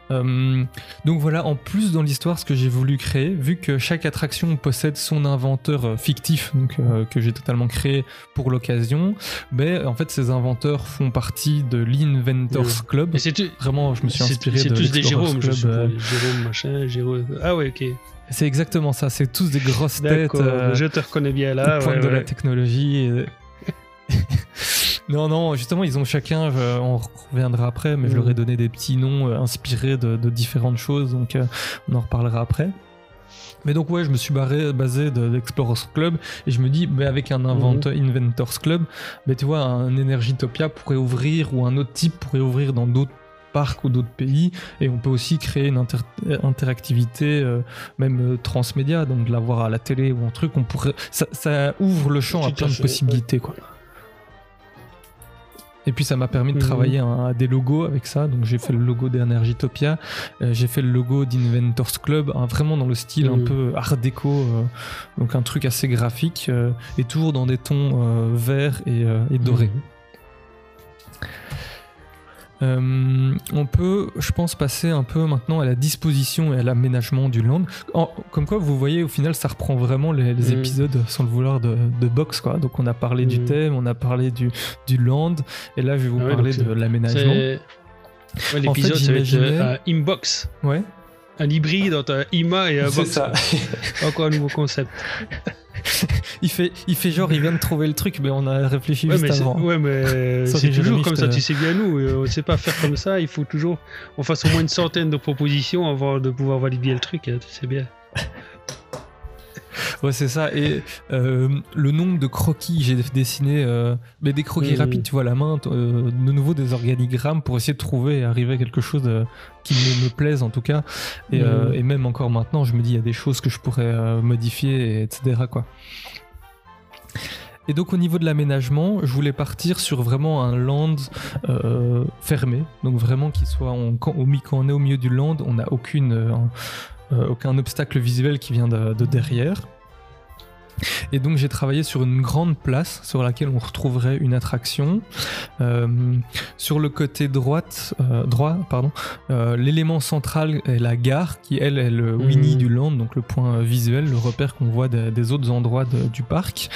[SPEAKER 6] Donc voilà, en plus dans l'histoire, ce que j'ai voulu créer, vu que chaque attraction possède son inventeur fictif, donc que j'ai totalement créé pour l'occasion, ben en fait ces inventeurs font partie de l'Inventors Club.
[SPEAKER 7] C'est tout-
[SPEAKER 6] Vraiment, je me suis inspiré de
[SPEAKER 7] tous des Jérôme, je
[SPEAKER 6] Club, euh,
[SPEAKER 7] Jérôme machin, Jérôme. Ah ouais, ok.
[SPEAKER 6] c'est exactement ça, c'est tous des grosses têtes. Euh,
[SPEAKER 7] je te reconnais bien là. ouais,
[SPEAKER 6] de la technologie. et- <laughs> non, non, justement, ils ont chacun, je- on reviendra après, mais je leur ai donné des petits noms euh, inspirés de, de différentes choses, donc euh, on en reparlera après. Mais donc ouais, je me suis barré, basé de l'Explorers Club et je me dis, bah, avec un inventeur, Inventors Club, bah, tu vois, un Energitopia pourrait ouvrir ou un autre type pourrait ouvrir dans d'autres parcs ou d'autres pays et on peut aussi créer une inter- interactivité euh, même euh, transmédia donc de la voir à la télé ou un truc on pourrait ça, ça ouvre le champ à plein
[SPEAKER 7] à
[SPEAKER 6] de possibilités quoi et puis ça m'a permis de
[SPEAKER 7] Mhm.
[SPEAKER 6] travailler un- des logos avec ça. Donc j'ai fait le logo d'Energitopia, euh, j'ai fait le logo d'Inventors Club, hein, vraiment dans le style un
[SPEAKER 7] Mhm.
[SPEAKER 6] peu art déco, euh, donc un truc assez graphique, euh, et toujours dans des tons verts et, et dorés.
[SPEAKER 7] Mhm.
[SPEAKER 6] Euh, on peut, je pense, passer un peu maintenant à la disposition et à l'aménagement du land. En- comme quoi, vous voyez, au final, ça reprend vraiment les, les
[SPEAKER 7] Mhm.
[SPEAKER 6] épisodes, sans le vouloir, de, de box. Quoi. Donc, on a parlé du
[SPEAKER 7] Mhm.
[SPEAKER 6] thème, on a parlé du, du land, et là, je vais vous
[SPEAKER 7] Ah
[SPEAKER 6] parler de l'aménagement.
[SPEAKER 7] Ouais, L'épisode,
[SPEAKER 6] fait,
[SPEAKER 7] être
[SPEAKER 6] j'imaginais-
[SPEAKER 7] euh, un inbox.
[SPEAKER 6] Ouais.
[SPEAKER 7] Un hybride entre un IMA et un
[SPEAKER 6] C'est
[SPEAKER 7] box.
[SPEAKER 6] ça.
[SPEAKER 7] Encore un nouveau concept. <laughs> <laughs>
[SPEAKER 6] il, fait, il fait genre, il vient de trouver le truc, mais on a réfléchi
[SPEAKER 7] Ouais,
[SPEAKER 6] juste
[SPEAKER 7] mais
[SPEAKER 6] avant.
[SPEAKER 7] ouais, mais <laughs> c'est toujours comme ça, tu sais bien nous. euh, On ne sait pas faire comme ça, il faut toujours on fasse au moins une centaine de propositions avant de pouvoir valider le truc, hein, tu sais bien. <laughs>
[SPEAKER 6] Ouais, c'est ça. Et euh, le nombre de croquis, j'ai dessiné, euh, mais des croquis
[SPEAKER 7] Mhm.
[SPEAKER 6] rapides, tu vois, à la main, euh, de nouveau des organigrammes pour essayer de trouver et arriver à quelque chose qui me, me plaise en tout cas. Et,
[SPEAKER 7] Mhm.
[SPEAKER 6] et même encore maintenant, je me dis, il y a des choses que je pourrais modifier, et etc. Quoi. Et donc au niveau de l'aménagement, je voulais partir sur vraiment un land euh, fermé, donc vraiment qu'il soit en- quand, on est au milieu du land, on n'a aucune euh, aucun obstacle visuel qui vient de, de derrière. Et donc j'ai travaillé sur une grande place sur laquelle on retrouverait une attraction. Euh, sur le côté droite, euh, droit, pardon, euh, l'élément central est la gare qui elle est le Winnie
[SPEAKER 7] Mhm.
[SPEAKER 6] du land, donc le point visuel, le repère qu'on voit des, des autres endroits de- du parc.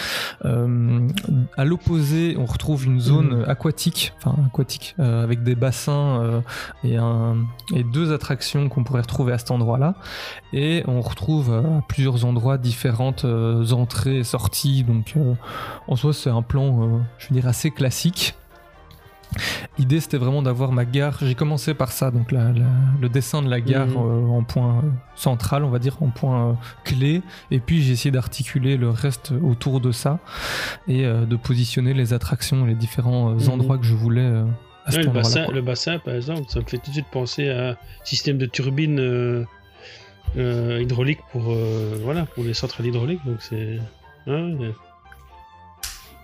[SPEAKER 6] À l'opposé, on retrouve une zone aquatique, enfin aquatique, avec des bassins et, un, et deux attractions qu'on pourrait retrouver à cet endroit-là. Et on retrouve à plusieurs endroits différentes euh, entrées et sorties. Donc euh, en soi, c'est un plan, euh, je veux dire, assez classique. L'idée c'était vraiment d'avoir ma gare. J'ai commencé par ça, donc la- la- le dessin de la gare
[SPEAKER 7] Mhm.
[SPEAKER 6] euh, en point central, on va dire, en point clé. Et puis j'ai essayé d'articuler le reste autour de ça et de positionner les attractions, les différents
[SPEAKER 7] Mhm.
[SPEAKER 6] endroits que je voulais à
[SPEAKER 7] Ouais,
[SPEAKER 6] cet
[SPEAKER 7] le, bassin, le bassin, par exemple, ça me fait tout de suite penser à un système de turbine euh, hydraulique pour, euh, voilà, pour les centrales hydrauliques. Donc c'est. ouais, ouais.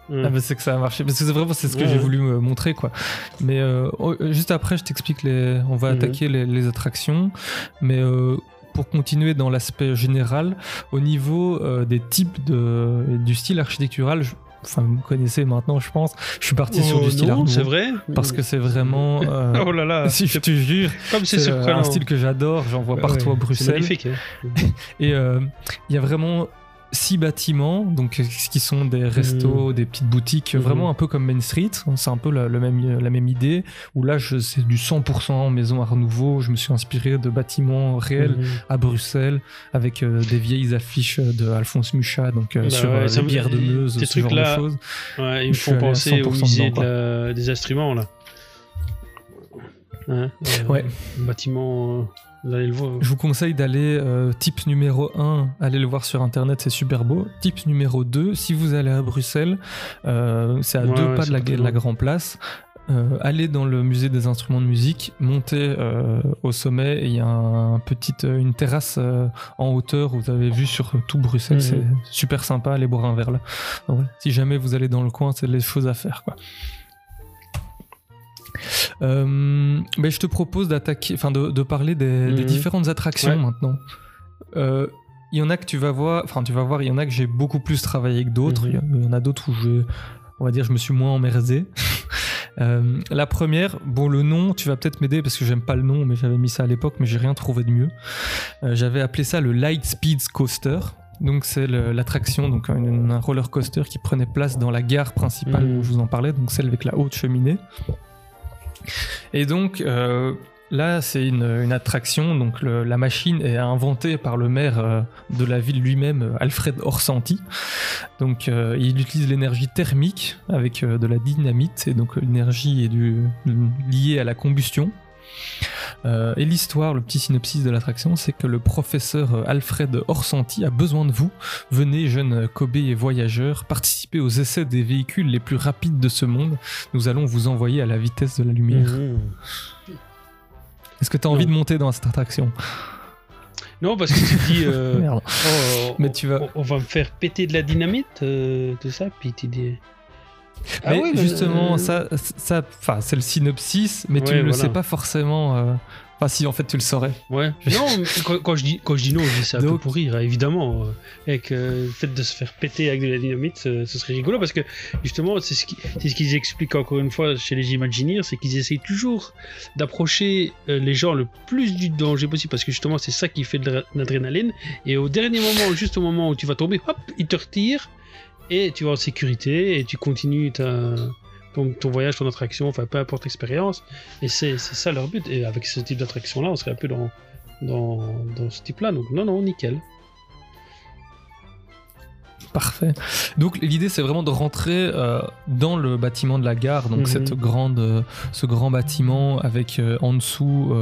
[SPEAKER 7] Ouais.
[SPEAKER 6] Ah bah c'est que ça a marché. Parce que c'est vraiment c'est ce que
[SPEAKER 7] Ouais,
[SPEAKER 6] j'ai
[SPEAKER 7] ouais.
[SPEAKER 6] voulu me montrer quoi. Mais euh, oh, euh, juste après, je t'explique les. On va
[SPEAKER 7] Mhm.
[SPEAKER 6] attaquer les, les attractions, mais euh, pour continuer dans l'aspect général, au niveau euh, des types de du style architectural. je- Enfin, vous me connaissez maintenant, je pense. Je suis parti sur
[SPEAKER 7] Oh
[SPEAKER 6] du style Art
[SPEAKER 7] non, c'est vrai
[SPEAKER 6] Parce que c'est vraiment. <laughs> euh,
[SPEAKER 7] Oh là là, <laughs>
[SPEAKER 6] si je te jure,
[SPEAKER 7] comme c'est
[SPEAKER 6] un style que j'adore. J'en vois partout
[SPEAKER 7] ouais,
[SPEAKER 6] à
[SPEAKER 7] c'est
[SPEAKER 6] Bruxelles.
[SPEAKER 7] magnifique. hein. <laughs>
[SPEAKER 6] Et euh, il y a vraiment six bâtiments, donc euh, qui sont des restos, des petites boutiques,
[SPEAKER 7] Mhm.
[SPEAKER 6] vraiment un peu comme Main Street. C'est un peu la, même, la même idée. Où là, c'est du 100% maison Art Nouveau. Je me suis inspiré de bâtiments réels
[SPEAKER 7] Mhm.
[SPEAKER 6] à Bruxelles, avec euh, des vieilles affiches de Alphonse Mucha, donc euh,
[SPEAKER 7] Bah
[SPEAKER 6] sur
[SPEAKER 7] ouais,
[SPEAKER 6] euh, les bières de Meuse, ce genre de
[SPEAKER 7] trucs-là,
[SPEAKER 6] choses.
[SPEAKER 7] Ouais, ils me font penser au
[SPEAKER 6] 100%
[SPEAKER 7] musée
[SPEAKER 6] dedans,
[SPEAKER 7] de la- des instruments là. Hein, euh,
[SPEAKER 6] Ouais.
[SPEAKER 7] Bâtiment, euh, allez le voir.
[SPEAKER 6] Je vous conseille d'aller, euh, tips numéro 1, allez le voir sur internet, c'est super beau. Tips numéro 2, si vous allez à Bruxelles, euh, c'est à
[SPEAKER 7] Ouais,
[SPEAKER 6] deux
[SPEAKER 7] ouais,
[SPEAKER 6] pas de la, de. Grand Place. Euh, allez dans le musée des instruments de musique, montez euh, au sommet et il y a un petite, une terrasse euh, en hauteur où vous avez vu sur tout Bruxelles,
[SPEAKER 7] Mhm.
[SPEAKER 6] c'est super sympa, allez boire un verre là. Donc voilà, si jamais vous allez dans le coin, c'est les choses à faire quoi. Euh, mais je te propose d'attaquer, enfin de, de parler des, des
[SPEAKER 7] Mhm.
[SPEAKER 6] différentes attractions
[SPEAKER 7] Ouais.
[SPEAKER 6] maintenant. Euh, Il y en a que tu vas voir, enfin tu vas voir, il y en a que j'ai beaucoup plus travaillé que d'autres.
[SPEAKER 7] Mhm.
[SPEAKER 6] Il y en- il y en a d'autres où je, on va dire, je me suis moins emmerdé. <laughs> Euh, la première, bon le nom, tu vas peut-être m'aider parce que j'aime pas le nom, mais j'avais mis ça à l'époque, mais j'ai rien trouvé de mieux. Euh, j'avais appelé ça le Light Speeds Coaster. Donc c'est l'attraction, donc un, un roller coaster qui prenait place dans la gare principale
[SPEAKER 7] Mhm.
[SPEAKER 6] où je vous en parlais, donc celle avec la haute cheminée. Et donc euh, là, c'est une, attraction. Donc la machine est inventée par le maire euh, de la ville lui-même, euh, Alfred Orsanti. Donc il utilise l'énergie thermique avec de la dynamite et donc l'énergie est liée à la combustion. Euh, et l'histoire, le petit synopsis de l'attraction, c'est que le professeur euh, Alfred Orsanti a besoin de vous. Venez, jeunes Kobe et voyageurs, participer aux essais des véhicules les plus rapides de ce monde. Nous allons vous envoyer à la vitesse de la lumière.
[SPEAKER 7] Mhm.
[SPEAKER 6] Est-ce que tu as envie
[SPEAKER 7] Non.
[SPEAKER 6] de monter dans cette attraction?
[SPEAKER 7] Non, parce que tu dis. euh, <laughs>
[SPEAKER 6] Merde.
[SPEAKER 7] oh,
[SPEAKER 6] Mais
[SPEAKER 7] on-
[SPEAKER 6] tu vas-
[SPEAKER 7] on, on va me faire péter de la dynamite, euh, tout ça, puis tu dis. Ah
[SPEAKER 6] mais
[SPEAKER 7] oui,
[SPEAKER 6] justement,
[SPEAKER 7] euh,
[SPEAKER 6] ça, ça, enfin, c'est le synopsis, mais tu ne le sais pas forcément. euh, Enfin, si, en fait, tu le saurais.
[SPEAKER 7] Ouais. Non, quand, quand je dis, quand je dis non, je dis ça un peu pour rire, hein, évidemment. euh, Avec euh, le fait de se faire péter avec de la dynamite, ce, ce serait rigolo parce que justement, c'est ce qui- c'est ce qu'ils expliquent encore une fois chez les Imagineers, c'est qu'ils essayent toujours d'approcher euh, les gens le plus du danger possible parce que justement, c'est ça qui fait de l'adr- l'adrénaline. Et au dernier moment, juste au moment où tu vas tomber, hop, ils te retirent et tu vas en sécurité et tu continues ta. Ton, ton voyage, ton attraction, enfin peu importe l'expérience, et c'est ça leur but. Et avec ce type d'attraction-là, on serait un peu dans, dans, dans ce type-là. Donc non, non, nickel.
[SPEAKER 6] Parfait. Donc l'idée c'est vraiment de rentrer euh, dans le bâtiment de la gare, donc
[SPEAKER 7] Mhm.
[SPEAKER 6] cette grande, euh, ce grand bâtiment avec euh, en dessous,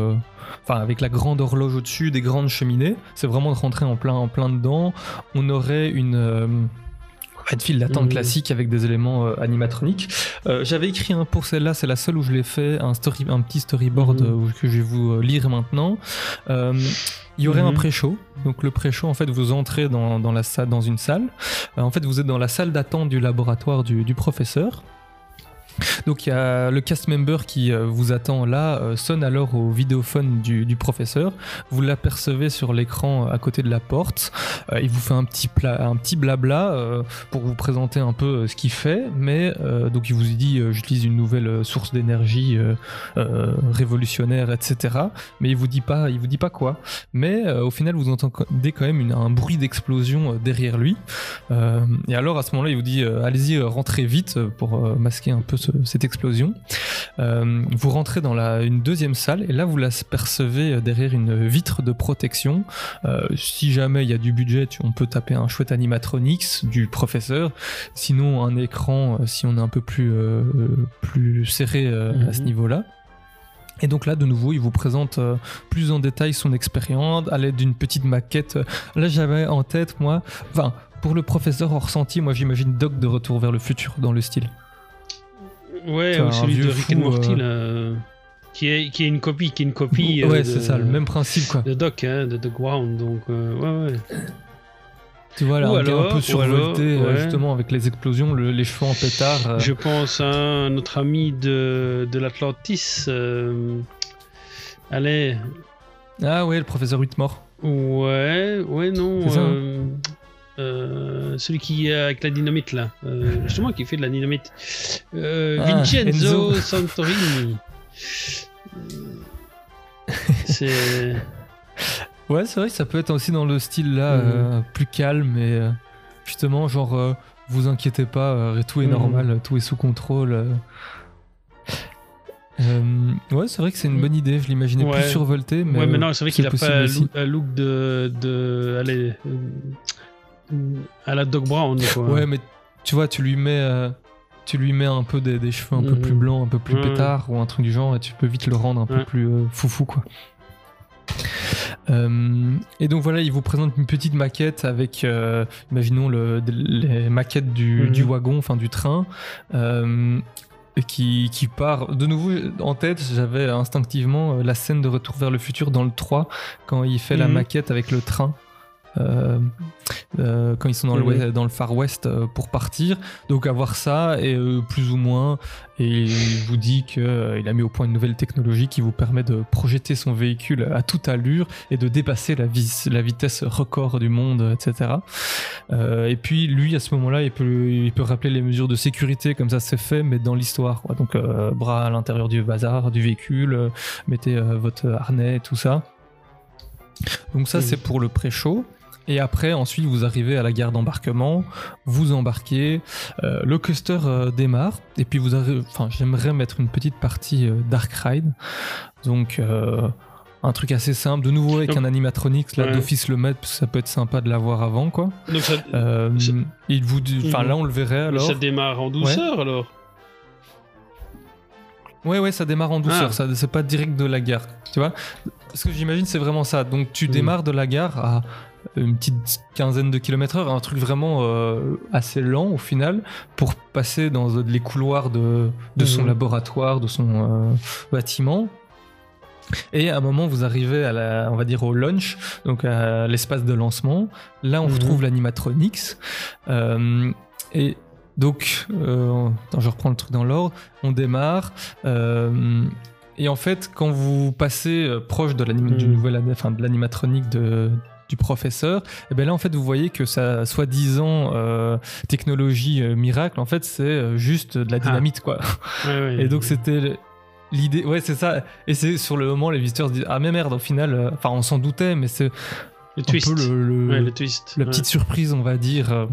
[SPEAKER 6] enfin avec la grande horloge au-dessus, des grandes cheminées. C'est vraiment de rentrer en plein, en plein dedans. On aurait une une file d'attente
[SPEAKER 7] Mhm.
[SPEAKER 6] classique avec des éléments euh, animatroniques. Euh, J'avais écrit un pour celle-là, c'est la seule où je l'ai fait, un, story, un petit storyboard
[SPEAKER 7] Mhm.
[SPEAKER 6] euh, que je vais vous lire maintenant. Il y aurait un
[SPEAKER 7] Mhm.
[SPEAKER 6] pré-show. Donc le pré-show, en fait, vous entrez dans, dans, la salle, dans une salle. En fait, vous êtes dans la salle d'attente du laboratoire du, du professeur. Donc il y a le cast member qui euh, vous attend là, euh, sonne alors au vidéophone du, professeur. Vous l'apercevez sur l'écran à côté de la porte. Euh, il vous fait un petit, un petit blabla euh, pour vous présenter un peu euh, ce qu'il fait. Mais euh, donc il vous dit euh, j'utilise une nouvelle euh, source d'énergie euh, euh, révolutionnaire, etc. Mais il vous dit pas, il vous dit pas quoi. Mais euh, au final vous entendez quand même un bruit d'explosion euh, derrière lui. Euh, et alors à ce moment-là il vous dit euh, allez-y euh, rentrez vite euh, pour euh, masquer un peu ce- cette explosion. Euh, vous rentrez dans la, une deuxième salle et là vous l'apercevez euh, derrière une vitre de protection. Euh, si jamais il y a du budget, on peut taper un chouette animatronics du professeur. Sinon un écran si on est un peu plus, euh, plus serré à ce
[SPEAKER 7] Mhm.
[SPEAKER 6] niveau-là. Et donc là, de nouveau, il vous présente euh, plus en détail son expérience à l'aide d'une petite maquette. Là, j'avais en tête, moi, enfin, pour le professeur Orsenti, moi j'imagine Doc de Retour vers le futur dans le style.
[SPEAKER 7] Ouais, ou celui de Rick and Morty,
[SPEAKER 6] euh,
[SPEAKER 7] là, euh, qui, est, qui est une copie, qui est une copie. euh,
[SPEAKER 6] ouais,
[SPEAKER 7] de-
[SPEAKER 6] c'est ça, le même principe quoi.
[SPEAKER 7] De Doc, hein, de The Ground, donc euh, ouais, ouais.
[SPEAKER 6] Tu vois, là,
[SPEAKER 7] Ou
[SPEAKER 6] un gars un peu survolté,
[SPEAKER 7] alors,
[SPEAKER 6] euh,
[SPEAKER 7] ouais.
[SPEAKER 6] justement, avec les explosions, le- les cheveux en pétard. euh.
[SPEAKER 7] Je pense à notre ami de, de l'Atlantis. euh, allez,
[SPEAKER 6] Ah ouais, le professeur Whitmore.
[SPEAKER 7] ouais, ouais, non.
[SPEAKER 6] C'est ça, hein
[SPEAKER 7] euh, euh, celui qui est avec la dynamite là, Euh, <laughs> justement qui fait de la dynamite. Euh,
[SPEAKER 6] Ah,
[SPEAKER 7] Vincenzo
[SPEAKER 6] Enzo. <laughs>
[SPEAKER 7] Santorini. <laughs> C'est.
[SPEAKER 6] Ouais, c'est vrai que ça peut être aussi dans le style là,
[SPEAKER 7] Mhm.
[SPEAKER 6] euh, plus calme et. euh, justement, genre, euh, vous inquiétez pas, euh, tout est
[SPEAKER 7] Mhm.
[SPEAKER 6] normal, tout est sous contrôle. euh. Euh, ouais, c'est vrai que c'est une bonne idée. Je l'imaginais
[SPEAKER 7] Ouais.
[SPEAKER 6] plus survolté, mais
[SPEAKER 7] ouais, mais
[SPEAKER 6] euh,
[SPEAKER 7] non, c'est vrai qu'il a pas un
[SPEAKER 6] aussi.
[SPEAKER 7] look, un look de, de. Allez. À la Doc Brown, quoi.
[SPEAKER 6] Ouais, mais tu vois, tu lui mets, euh, tu lui mets un peu des, des cheveux un peu
[SPEAKER 7] Mhm.
[SPEAKER 6] plus blancs, un peu plus
[SPEAKER 7] Ouais.
[SPEAKER 6] pétard ou un truc du genre, et tu peux vite le rendre un peu
[SPEAKER 7] Ouais.
[SPEAKER 6] plus euh, foufou, quoi. Euh, et donc voilà, il vous présente une petite maquette avec, euh, imaginons le, les maquettes du,
[SPEAKER 7] Mhm.
[SPEAKER 6] du wagon, enfin du train, euh, qui, qui part. De nouveau, en tête, j'avais instinctivement la scène de Retour vers le futur dans le 3, quand il fait la maquette avec le train. Euh, euh, quand ils sont dans, le, ouest- dans le Far West euh, pour partir. Donc avoir ça et plus ou moins, et il vous dit qu'il a mis au point une nouvelle technologie qui vous permet de projeter son véhicule à toute allure et de dépasser la, vis- la vitesse record du monde, etc. Euh, et puis lui, à ce moment-là, il peut, il peut rappeler les mesures de sécurité comme ça c'est fait, mais dans l'histoire. Donc euh, bras à l'intérieur du bazar, du véhicule, euh, mettez votre harnais, tout ça. Donc ça, c'est pour le pré-show. Et après, ensuite, vous arrivez à la gare d'embarquement, vous embarquez, euh, le coaster euh, démarre, et puis vous arrivez. Enfin, j'aimerais mettre une petite partie euh, Dark Ride. Donc, euh, un truc assez simple. De nouveau avec
[SPEAKER 7] Donc-
[SPEAKER 6] un animatronics, là,
[SPEAKER 7] Ouais.
[SPEAKER 6] d'office le mettre, parce que ça peut être sympa de l'avoir avant, quoi.
[SPEAKER 7] Donc ça,
[SPEAKER 6] il vous. Enfin,
[SPEAKER 7] Mhm.
[SPEAKER 6] là, on le verrait alors.
[SPEAKER 7] ça démarre en douceur alors.
[SPEAKER 6] Ouais, ouais, ça démarre en douceur.
[SPEAKER 7] Ah.
[SPEAKER 6] Ça, c'est pas direct de la gare. Tu vois Ce que j'imagine, c'est vraiment ça. Donc, tu
[SPEAKER 7] Mhm.
[SPEAKER 6] démarres de la gare à une petite quinzaine de kilomètres heure, un truc vraiment euh, assez lent au final, pour passer dans les couloirs de, de son
[SPEAKER 7] Mhm.
[SPEAKER 6] laboratoire, de son euh, bâtiment. Et à un moment, vous arrivez à la, on va dire au launch, donc à l'espace de lancement. Là, on
[SPEAKER 7] Mhm.
[SPEAKER 6] retrouve l'animatronics. Euh, et donc, attends, je reprends le truc dans l'ordre. On démarre. et en fait, quand vous passez proche de
[SPEAKER 7] Mhm.
[SPEAKER 6] l'animatronique de du professeur, et ben là en fait vous voyez que sa soi-disant euh, technologie euh, miracle en fait c'est euh, juste de la dynamite quoi. Et donc c'était l'idée, ouais c'est ça. Et c'est sur le moment les visiteurs se disent ah mais merde au final, enfin on s'en doutait mais c'est
[SPEAKER 7] le
[SPEAKER 6] un
[SPEAKER 7] twist.
[SPEAKER 6] peu le, le-
[SPEAKER 7] Ouais, le twist.
[SPEAKER 6] la
[SPEAKER 7] ouais.
[SPEAKER 6] petite surprise on va dire.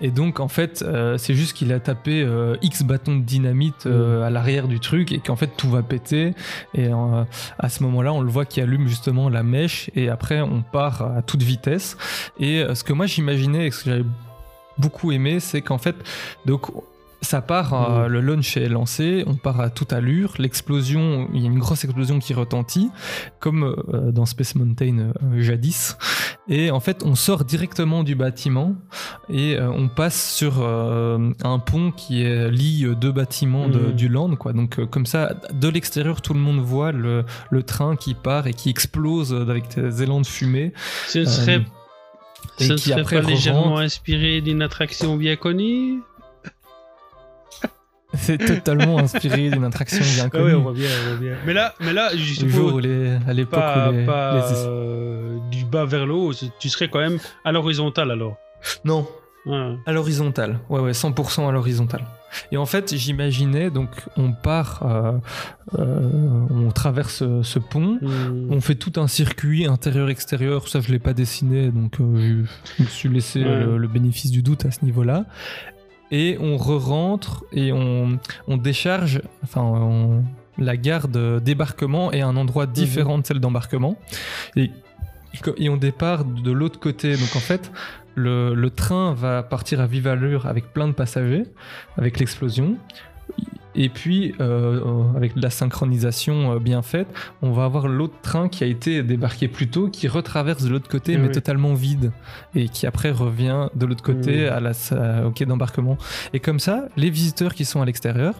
[SPEAKER 6] Et donc en fait euh, c'est juste qu'il a tapé euh, X bâtons de dynamite euh, à l'arrière du truc et qu'en fait tout va péter. Et à ce moment-là on le voit qui allume justement la mèche et après on part à toute vitesse. Et ce que moi j'imaginais et ce que j'avais beaucoup aimé c'est qu'en fait donc ça part, euh, le launch est lancé, on part à toute allure, l'explosion, il y a une grosse explosion qui retentit, comme euh, dans Space Mountain euh, jadis, et en fait on sort directement du bâtiment et euh, on passe sur un pont qui est, lie deux bâtiments de-
[SPEAKER 7] Mhm.
[SPEAKER 6] du land, quoi. Donc comme ça, de l'extérieur, tout le monde voit le, le train qui part et qui explose avec des élans de fumée.
[SPEAKER 7] Ce ne serait,
[SPEAKER 6] Euh, et
[SPEAKER 7] ce ne
[SPEAKER 6] qui
[SPEAKER 7] serait
[SPEAKER 6] après
[SPEAKER 7] pas légèrement inspiré d'une attraction bien connue?
[SPEAKER 6] C'est totalement inspiré d'une attraction bien
[SPEAKER 7] Ah
[SPEAKER 6] connue.
[SPEAKER 7] ouais, on voit bien, on voit bien. Mais là, mais là, je
[SPEAKER 6] jour où les- à l'époque
[SPEAKER 7] pas,
[SPEAKER 6] où les,
[SPEAKER 7] pas,
[SPEAKER 6] les-
[SPEAKER 7] euh, du bas vers le haut, tu serais quand même à l'horizontale alors.
[SPEAKER 6] Non,
[SPEAKER 7] Ouais.
[SPEAKER 6] à l'horizontale. Ouais, ouais, 100% à l'horizontale. Et en fait, j'imaginais, donc, on part, euh, euh, on traverse ce pont,
[SPEAKER 7] Hmm.
[SPEAKER 6] on fait tout un circuit intérieur-extérieur, ça je l'ai pas dessiné, donc euh, je, je me suis laissé
[SPEAKER 7] Ouais.
[SPEAKER 6] le, le bénéfice du doute à ce niveau-là. Et on re-rentre et on, on décharge, enfin, on- la gare de débarquement est un endroit différent de celle d'embarquement. Et, et on départ de l'autre côté, donc en fait, le, le train va partir à vive allure avec plein de passagers, avec l'explosion. Et puis, euh, euh, avec de la synchronisation euh, bien faite, on va avoir l'autre train qui a été débarqué plus tôt, qui retraverse de l'autre côté,
[SPEAKER 7] Ah
[SPEAKER 6] mais
[SPEAKER 7] oui.
[SPEAKER 6] totalement vide, et qui après revient de l'autre côté à la, au quai d'embarquement. Et comme ça, les visiteurs qui sont à l'extérieur,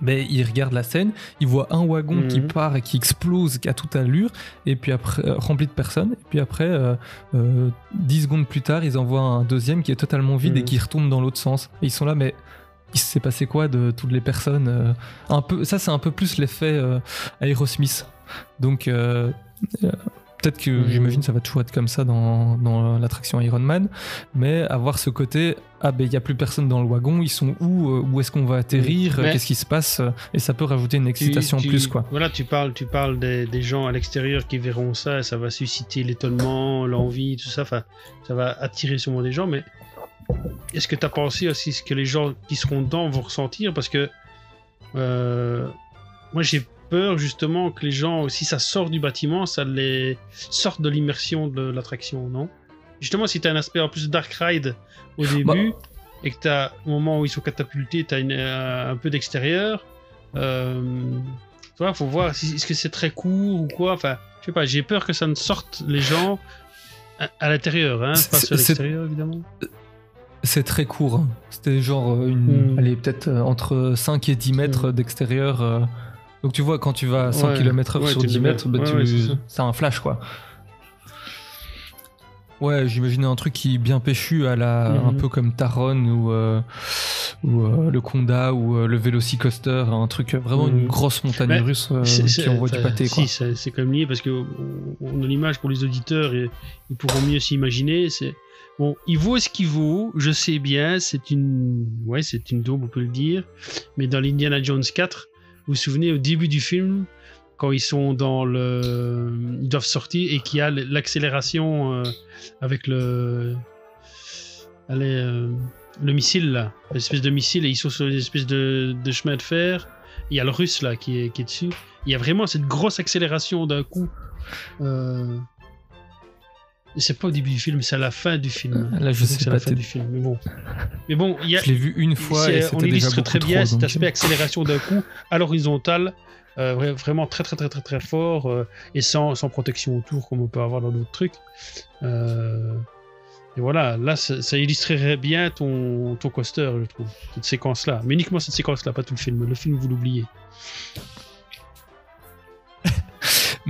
[SPEAKER 6] ben, ils regardent la scène, ils voient un wagon qui
[SPEAKER 7] Mhm.
[SPEAKER 6] part et qui explose à toute allure, et puis après, euh, rempli de personnes, et puis après, euh, euh, 10 secondes plus tard, ils envoient un deuxième qui est totalement vide et
[SPEAKER 7] Mhm.
[SPEAKER 6] qui retourne dans l'autre sens. Et ils sont là, mais il s'est passé quoi de toutes les personnes euh, un peu, Ça, c'est un peu plus l'effet euh, Aerosmith. Donc, euh, euh, Peut-être que
[SPEAKER 7] Mhm.
[SPEAKER 6] j'imagine ça va toujours être comme ça dans, dans l'attraction Iron Man, mais avoir ce côté ah ben il y a plus personne dans le wagon, ils sont où Où est-ce qu'on va atterrir
[SPEAKER 7] Mais-
[SPEAKER 6] Qu'est-ce qui se passe Et ça peut rajouter une
[SPEAKER 7] Tu-
[SPEAKER 6] excitation en plus quoi.
[SPEAKER 7] Voilà, tu parles, tu parles des, des gens à l'extérieur qui verront ça, et ça va susciter l'étonnement, l'envie, tout ça. Enfin, ça va attirer sûrement des gens. Mais est-ce que tu as pensé aussi ce que les gens qui seront dedans vont ressentir? Parce que euh, moi, j'ai peur justement que les gens, si ça sort du bâtiment, ça les sorte de l'immersion de l'attraction, non? Justement, si tu as un aspect en plus Dark Ride au
[SPEAKER 6] Bah.
[SPEAKER 7] début et que tu as, au moment où ils sont catapultés, tu as un peu d'extérieur. Euh, tu vois, faut voir si, est-ce que c'est très court ou quoi? Enfin, je sais pas, j'ai peur que ça ne sorte les gens à, à l'intérieur, hein, pas sur l'extérieur évidemment.
[SPEAKER 6] C'est très court. hein. C'était genre euh, une,
[SPEAKER 7] Mm.
[SPEAKER 6] allez peut-être euh, entre 5 et 10 mètres d'extérieur. euh. Donc tu vois quand tu vas à 100
[SPEAKER 7] Ouais,
[SPEAKER 6] km/h
[SPEAKER 7] ouais,
[SPEAKER 6] sur
[SPEAKER 7] tu
[SPEAKER 6] 10
[SPEAKER 7] le
[SPEAKER 6] mètres, bah,
[SPEAKER 7] Ouais,
[SPEAKER 6] tu-
[SPEAKER 7] ouais, c'est
[SPEAKER 6] un flash quoi. Ouais, j'imaginais un truc qui est bien péchu à la, un
[SPEAKER 7] Mhm.
[SPEAKER 6] peu comme Taron ou, euh, ou euh, le Conda ou euh, le Velocicoaster, un truc vraiment une
[SPEAKER 7] Mhm.
[SPEAKER 6] grosse montagne
[SPEAKER 7] Mais
[SPEAKER 6] russe qui envoie du pâté quoi.
[SPEAKER 7] Si, c'est quand même lié parce que on- on a l'image pour les auditeurs et ils pourront mieux s'imaginer. C'est bon, il vaut ce qu'il vaut. Je sais bien, c'est une, ouais, c'est une daube, on peut le dire. Mais dans l'Indiana Jones 4, vous vous souvenez au début du film quand ils sont dans le, ils doivent sortir et qu'il y a l'accélération euh, avec le, allez, euh, le missile là, l'espèce de missile et ils sont sur une espèce de, chemin de fer. Il y a le russe là qui est, qui dessus. Il y a vraiment cette grosse accélération d'un coup. Euh... C'est pas au début du film, c'est à la fin du film.
[SPEAKER 6] Là, je
[SPEAKER 7] crois
[SPEAKER 6] sais
[SPEAKER 7] que c'est à la fin du film. Mais bon, mais bon, il y a.
[SPEAKER 6] Je l'ai vu une fois et
[SPEAKER 7] on
[SPEAKER 6] déjà
[SPEAKER 7] illustre très bien
[SPEAKER 6] trop,
[SPEAKER 7] cet
[SPEAKER 6] donc-
[SPEAKER 7] aspect accélération d'un coup à l'horizontale, euh, vra- vraiment très très très très très fort euh, et sans, sans protection autour comme on peut avoir dans d'autres trucs. Euh, et voilà, là ça, ça illustrerait bien ton, ton coaster, je trouve, cette séquence-là. Mais uniquement cette séquence-là, pas tout le film. Le film, vous l'oubliez.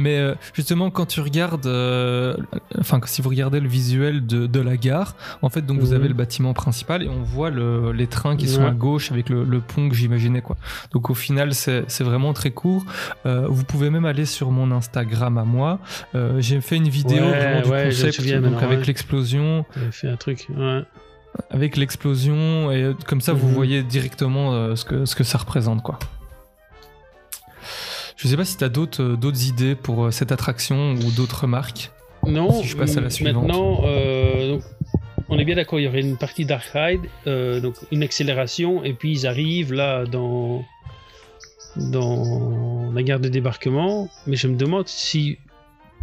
[SPEAKER 6] Mais euh, justement, quand tu regardes, euh, enfin, si vous regardez le visuel de, de la gare, en fait, donc vous
[SPEAKER 7] Mhm.
[SPEAKER 6] avez le bâtiment principal et on voit le- les trains qui sont à gauche avec le, le pont que j'imaginais, quoi. Donc au final, c'est vraiment très court. Euh, vous pouvez même aller sur mon Instagram à moi. Euh, J'ai fait une vidéo
[SPEAKER 7] Ouais,
[SPEAKER 6] vraiment du
[SPEAKER 7] ouais,
[SPEAKER 6] concept, donc avec l'explosion,
[SPEAKER 7] J'avais fait un truc. Ouais.
[SPEAKER 6] avec l'explosion et comme ça, vous
[SPEAKER 7] Mhm.
[SPEAKER 6] voyez directement euh, ce que ce que ça représente, quoi. Je sais pas si tu as d'autres euh, d'autres idées pour euh, cette attraction ou d'autres remarques.
[SPEAKER 7] Non,
[SPEAKER 6] Si je passe à la
[SPEAKER 7] m-
[SPEAKER 6] suivante.
[SPEAKER 7] maintenant, euh, donc, on est bien d'accord, il y aurait une partie Dark Ride, euh, donc une accélération, et puis ils arrivent là dans, dans la gare de débarquement. Mais je me demande si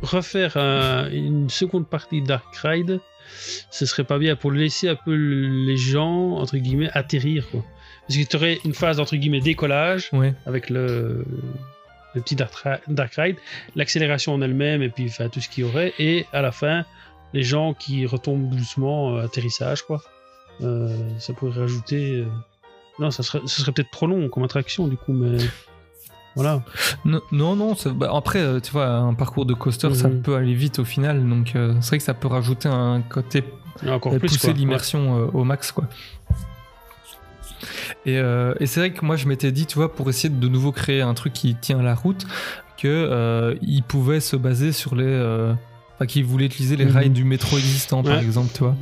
[SPEAKER 7] refaire un- une seconde partie Dark Ride, ce serait pas bien pour laisser un peu les gens, entre guillemets, atterrir. Quoi. Parce que tu aurais une phase, entre guillemets, décollage
[SPEAKER 6] Ouais.
[SPEAKER 7] avec le, le petit Dark, Ri- Dark Ride, l'accélération en elle-même et puis enfin, tout ce qu'il y aurait, et à la fin, les gens qui retombent doucement, euh, atterrissage, quoi. Euh, ça pourrait rajouter. euh, Non, ça serait, ce serait peut-être trop long comme attraction, du coup, mais. <laughs> Voilà.
[SPEAKER 6] Non, non, non, ça- bah, après, tu vois, un parcours de coaster, ça
[SPEAKER 7] Mhm.
[SPEAKER 6] peut aller vite au final, donc c'est vrai que ça peut rajouter un côté,
[SPEAKER 7] encore plus,
[SPEAKER 6] pousser l'immersion au max, quoi. Et, euh, et c'est vrai que moi, je m'étais dit, tu vois, pour essayer de, de nouveau créer un truc qui tient la route, que euh, il pouvait se baser sur les, euh, enfin, qu'il voulait utiliser les
[SPEAKER 7] Mhm.
[SPEAKER 6] rails du métro existant, par exemple, tu vois